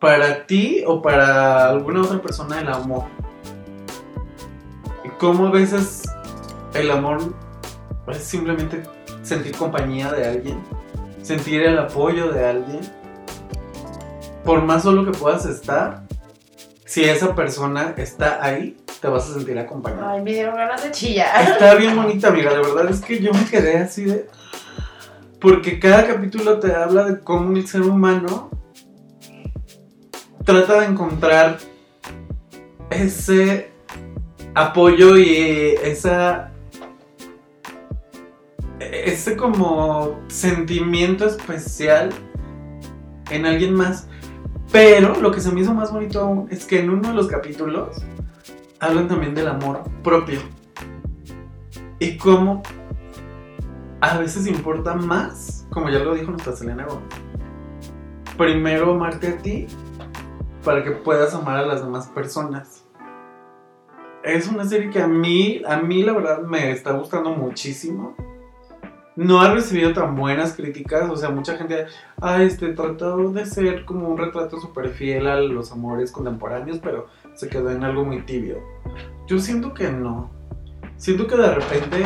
A: para ti o para alguna otra persona el amor. Cómo a veces el amor es simplemente sentir compañía de alguien, sentir el apoyo de alguien. Por más solo que puedas estar, si esa persona está ahí, te vas a sentir acompañado.
B: Ay, me dieron ganas de chillar.
A: Está bien bonita, amiga. La verdad es que yo me quedé así de. Porque cada capítulo te habla de cómo el ser humano trata de encontrar ese apoyo y esa. ese como sentimiento especial en alguien más. Pero lo que se me hizo más bonito aún es que en uno de los capítulos hablan también del amor propio y cómo a veces importa más, como ya lo dijo nuestra Selena Gómez, primero amarte a ti para que puedas amar a las demás personas. Es una serie que a mí, a mí la verdad me está gustando muchísimo. No ha recibido tan buenas críticas, o sea, mucha gente ha este, tratado de ser como un retrato súper fiel a los amores contemporáneos, pero se quedó en algo muy tibio. Yo siento que no. Siento que de repente,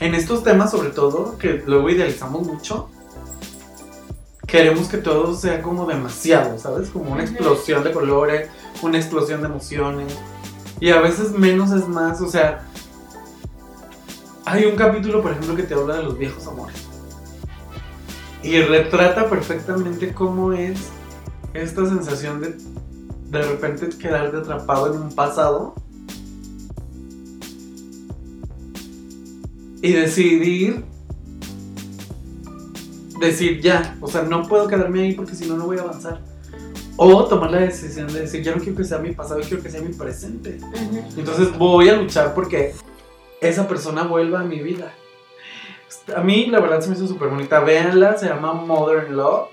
A: en estos temas sobre todo, que luego idealizamos mucho, queremos que todo sea como demasiado, ¿sabes? Como una explosión de colores, una explosión de emociones. Y a veces menos es más, o sea, hay un capítulo, por ejemplo, que te habla de los viejos amores. Y retrata perfectamente cómo es esta sensación de de repente quedarte atrapado en un pasado y decidir decir ya, o sea, no puedo quedarme ahí porque si no no voy a avanzar. O tomar la decisión de decir, ya no quiero que sea mi pasado, quiero que sea mi presente. Entonces voy a luchar porque esa persona vuelva a mi vida. A mí, la verdad, se me hizo súper bonita. Véanla, se llama Modern Love.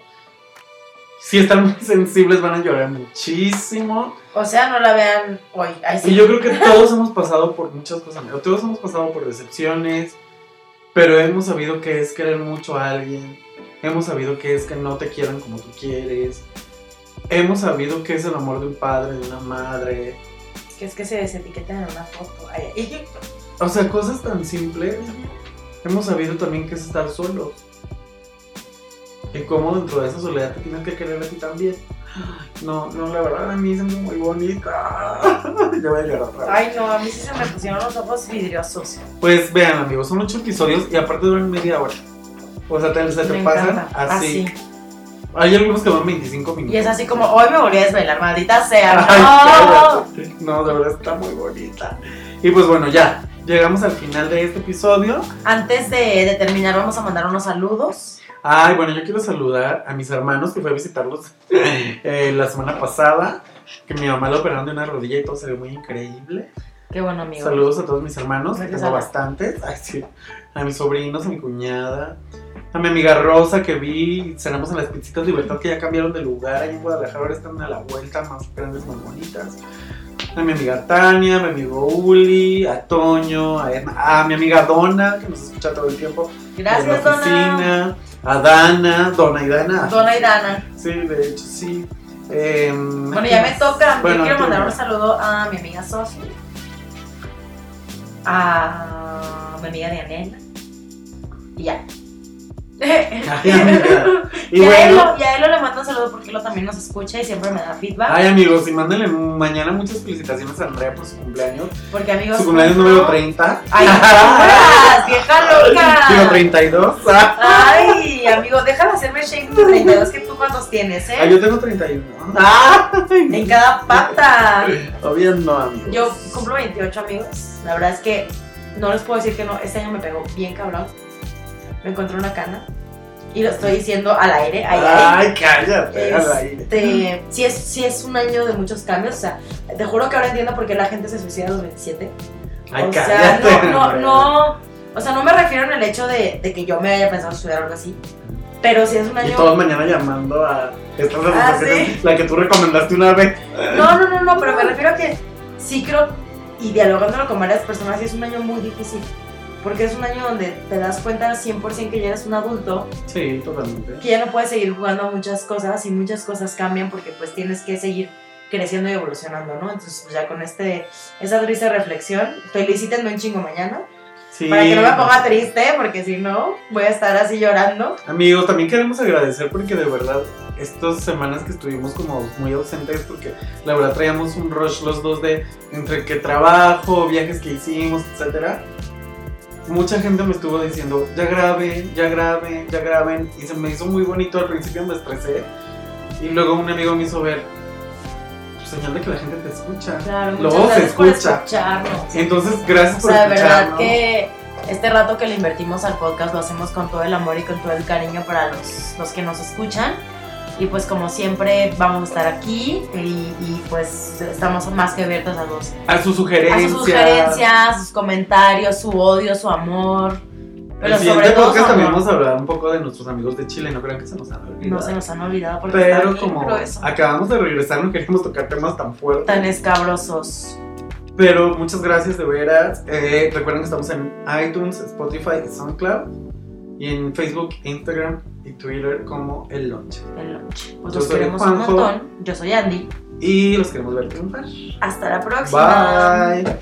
A: Si están muy sensibles, van a llorar muchísimo.
B: O sea, no la vean hoy. Sí.
A: Y yo creo que todos hemos pasado por muchas cosas. Todos hemos pasado por decepciones. Pero hemos sabido que es querer mucho a alguien. Hemos sabido que es que no te quieran como tú quieres. Hemos sabido que es el amor de un padre, de una madre.
B: Que es que se desetiquetan en una foto. Ay, ay.
A: O sea, cosas tan simples. Hemos sabido también que es estar solo. Y cómo dentro de esa soledad te tienes que querer a ti también. No, no, la verdad a mí se me muy bonita. ya voy a llorar otra vez.
B: Ay, no, a mí sí se me pusieron los ojos vidriosos.
A: Pues vean, amigos, son ocho episodios y aparte duran media hora. O sea, te, se te
B: Me
A: pasan. Así. Hay algunos que van 25 minutos.
B: Y es así como, hoy me volví a desvelar, maldita sea.
A: Ay,
B: ¡No!
A: cállate. No, de verdad está muy bonita. Y pues bueno, ya. Llegamos al final de este episodio.
B: Antes de, de terminar, vamos a mandar unos saludos.
A: Ay, bueno, yo quiero saludar a mis hermanos que fui a visitarlos eh, la semana pasada. Que mi mamá lo operaron de una rodilla y todo se ve muy increíble.
B: Qué bueno, amigo.
A: Saludos a todos mis hermanos, que tengo bastantes. Ay, sí. A mis sobrinos, a mi cuñada, a mi amiga Rosa que vi, cenamos en las pizzitas Libertad que ya cambiaron de lugar ahí en Guadalajara, ahora están a la vuelta, más grandes, más bonitas. A mi amiga Tania, a mi amigo Uli, a Toño, a, Emma, a mi amiga Donna, que nos escucha todo el tiempo. la
B: Gracias, Dona.
A: oficina, A Dana, Donna y Dana.
B: Dona y Dana.
A: Sí, de hecho, sí. Em,
B: Bueno, ya me toca.
A: Bueno,
B: Yo quiero mandar un saludo a mi amiga Sofi, a mi amiga Dianela. Y ya.
A: Ay, amiga. Y
B: Y, a,
A: bueno,
B: Elo, y a Elo le mando un saludo porque Elo también nos escucha y siempre me da feedback.
A: Ay amigos, y mándenle mañana muchas felicitaciones a Andrea por su cumpleaños.
B: porque amigos.
A: Su cumpleaños
B: ¿no?
A: número 30.
B: ¡Ay, vieja loca!
A: Digo 32.
B: Ay, amigo, déjame hacerme shake 32 que tú cuántos tienes, ¿eh?
A: yo tengo 31. Ah,
B: En cada pata.
A: obvio no, amigos.
B: Yo cumplo 28, amigos. La verdad es que no les puedo decir que no. Este año me pegó bien cabrón. Me encontré una cana. Y lo estoy diciendo al aire. Ay,
A: cállate. al aire.
B: Este, sí es, sí es un año de muchos cambios. O sea, te juro que ahora entiendo por qué la gente se suicida a los 27.
A: Ay,
B: o sea,
A: cállate.
B: no, no,
A: Andrea.
B: no. O sea, no me refiero en el hecho de, de que yo me haya pensado estudiar algo así. Pero sí es un
A: Y
B: año.
A: todos mañana llamando a estas
B: Ah, ¿sí?
A: la que tú recomendaste una vez.
B: No, no, no, no, pero me refiero a que sí creo, y dialogándolo con varias personas, sí es un año muy difícil. Porque es un año donde te das cuenta 100% que ya eres un adulto,
A: Sí, totalmente.
B: que ya no puedes seguir jugando a muchas cosas y muchas cosas cambian porque pues tienes que seguir creciendo y evolucionando, ¿no? Entonces, pues ya con este, esa triste reflexión, felicítenme un chingo mañana,
A: Sí.
B: para que no me ponga triste, porque si no, voy a estar así llorando.
A: Amigos, también queremos agradecer porque de verdad estas semanas que estuvimos como muy ausentes porque la verdad traíamos un rush los dos de entre que trabajo, viajes que hicimos, etcétera. Mucha gente me estuvo diciendo, ya graben, ya graben, ya graben y se me hizo muy bonito, al principio me estresé y luego un amigo me hizo ver pues, señal de que la gente te escucha.
B: Claro,
A: Luego se escucha.
B: escucharnos.
A: Entonces, gracias
B: O
A: por
B: de verdad
A: escucharnos.
B: que este rato que le invertimos al podcast lo hacemos con todo el amor y con todo el cariño para los, los que nos escuchan. Y pues como siempre vamos a estar aquí y, y, pues estamos más que abiertos a los
A: A sus
B: a
A: sugerencias.
B: sus sugerencias, sus comentarios, su odio, su amor. Pero
A: el
B: sobre
A: siguiente
B: todo su
A: podcast también vamos a hablar un poco de nuestros amigos de Chile, no crean que se nos han olvidado.
B: No se nos han olvidado porque
A: Pero como
B: grueso,
A: acabamos de regresar, no queríamos tocar temas tan fuertes.
B: tan escabrosos.
A: Pero muchas gracias de veras. Eh, recuerden que estamos en iTunes, Spotify SoundCloud. Y en Facebook, Instagram y Twitter como El Lonche.
B: El lunch. Pues
A: Yo
B: los queremos un montón. Yo soy Andy.
A: Y los queremos ver triunfar.
B: Hasta la próxima.
A: Bye.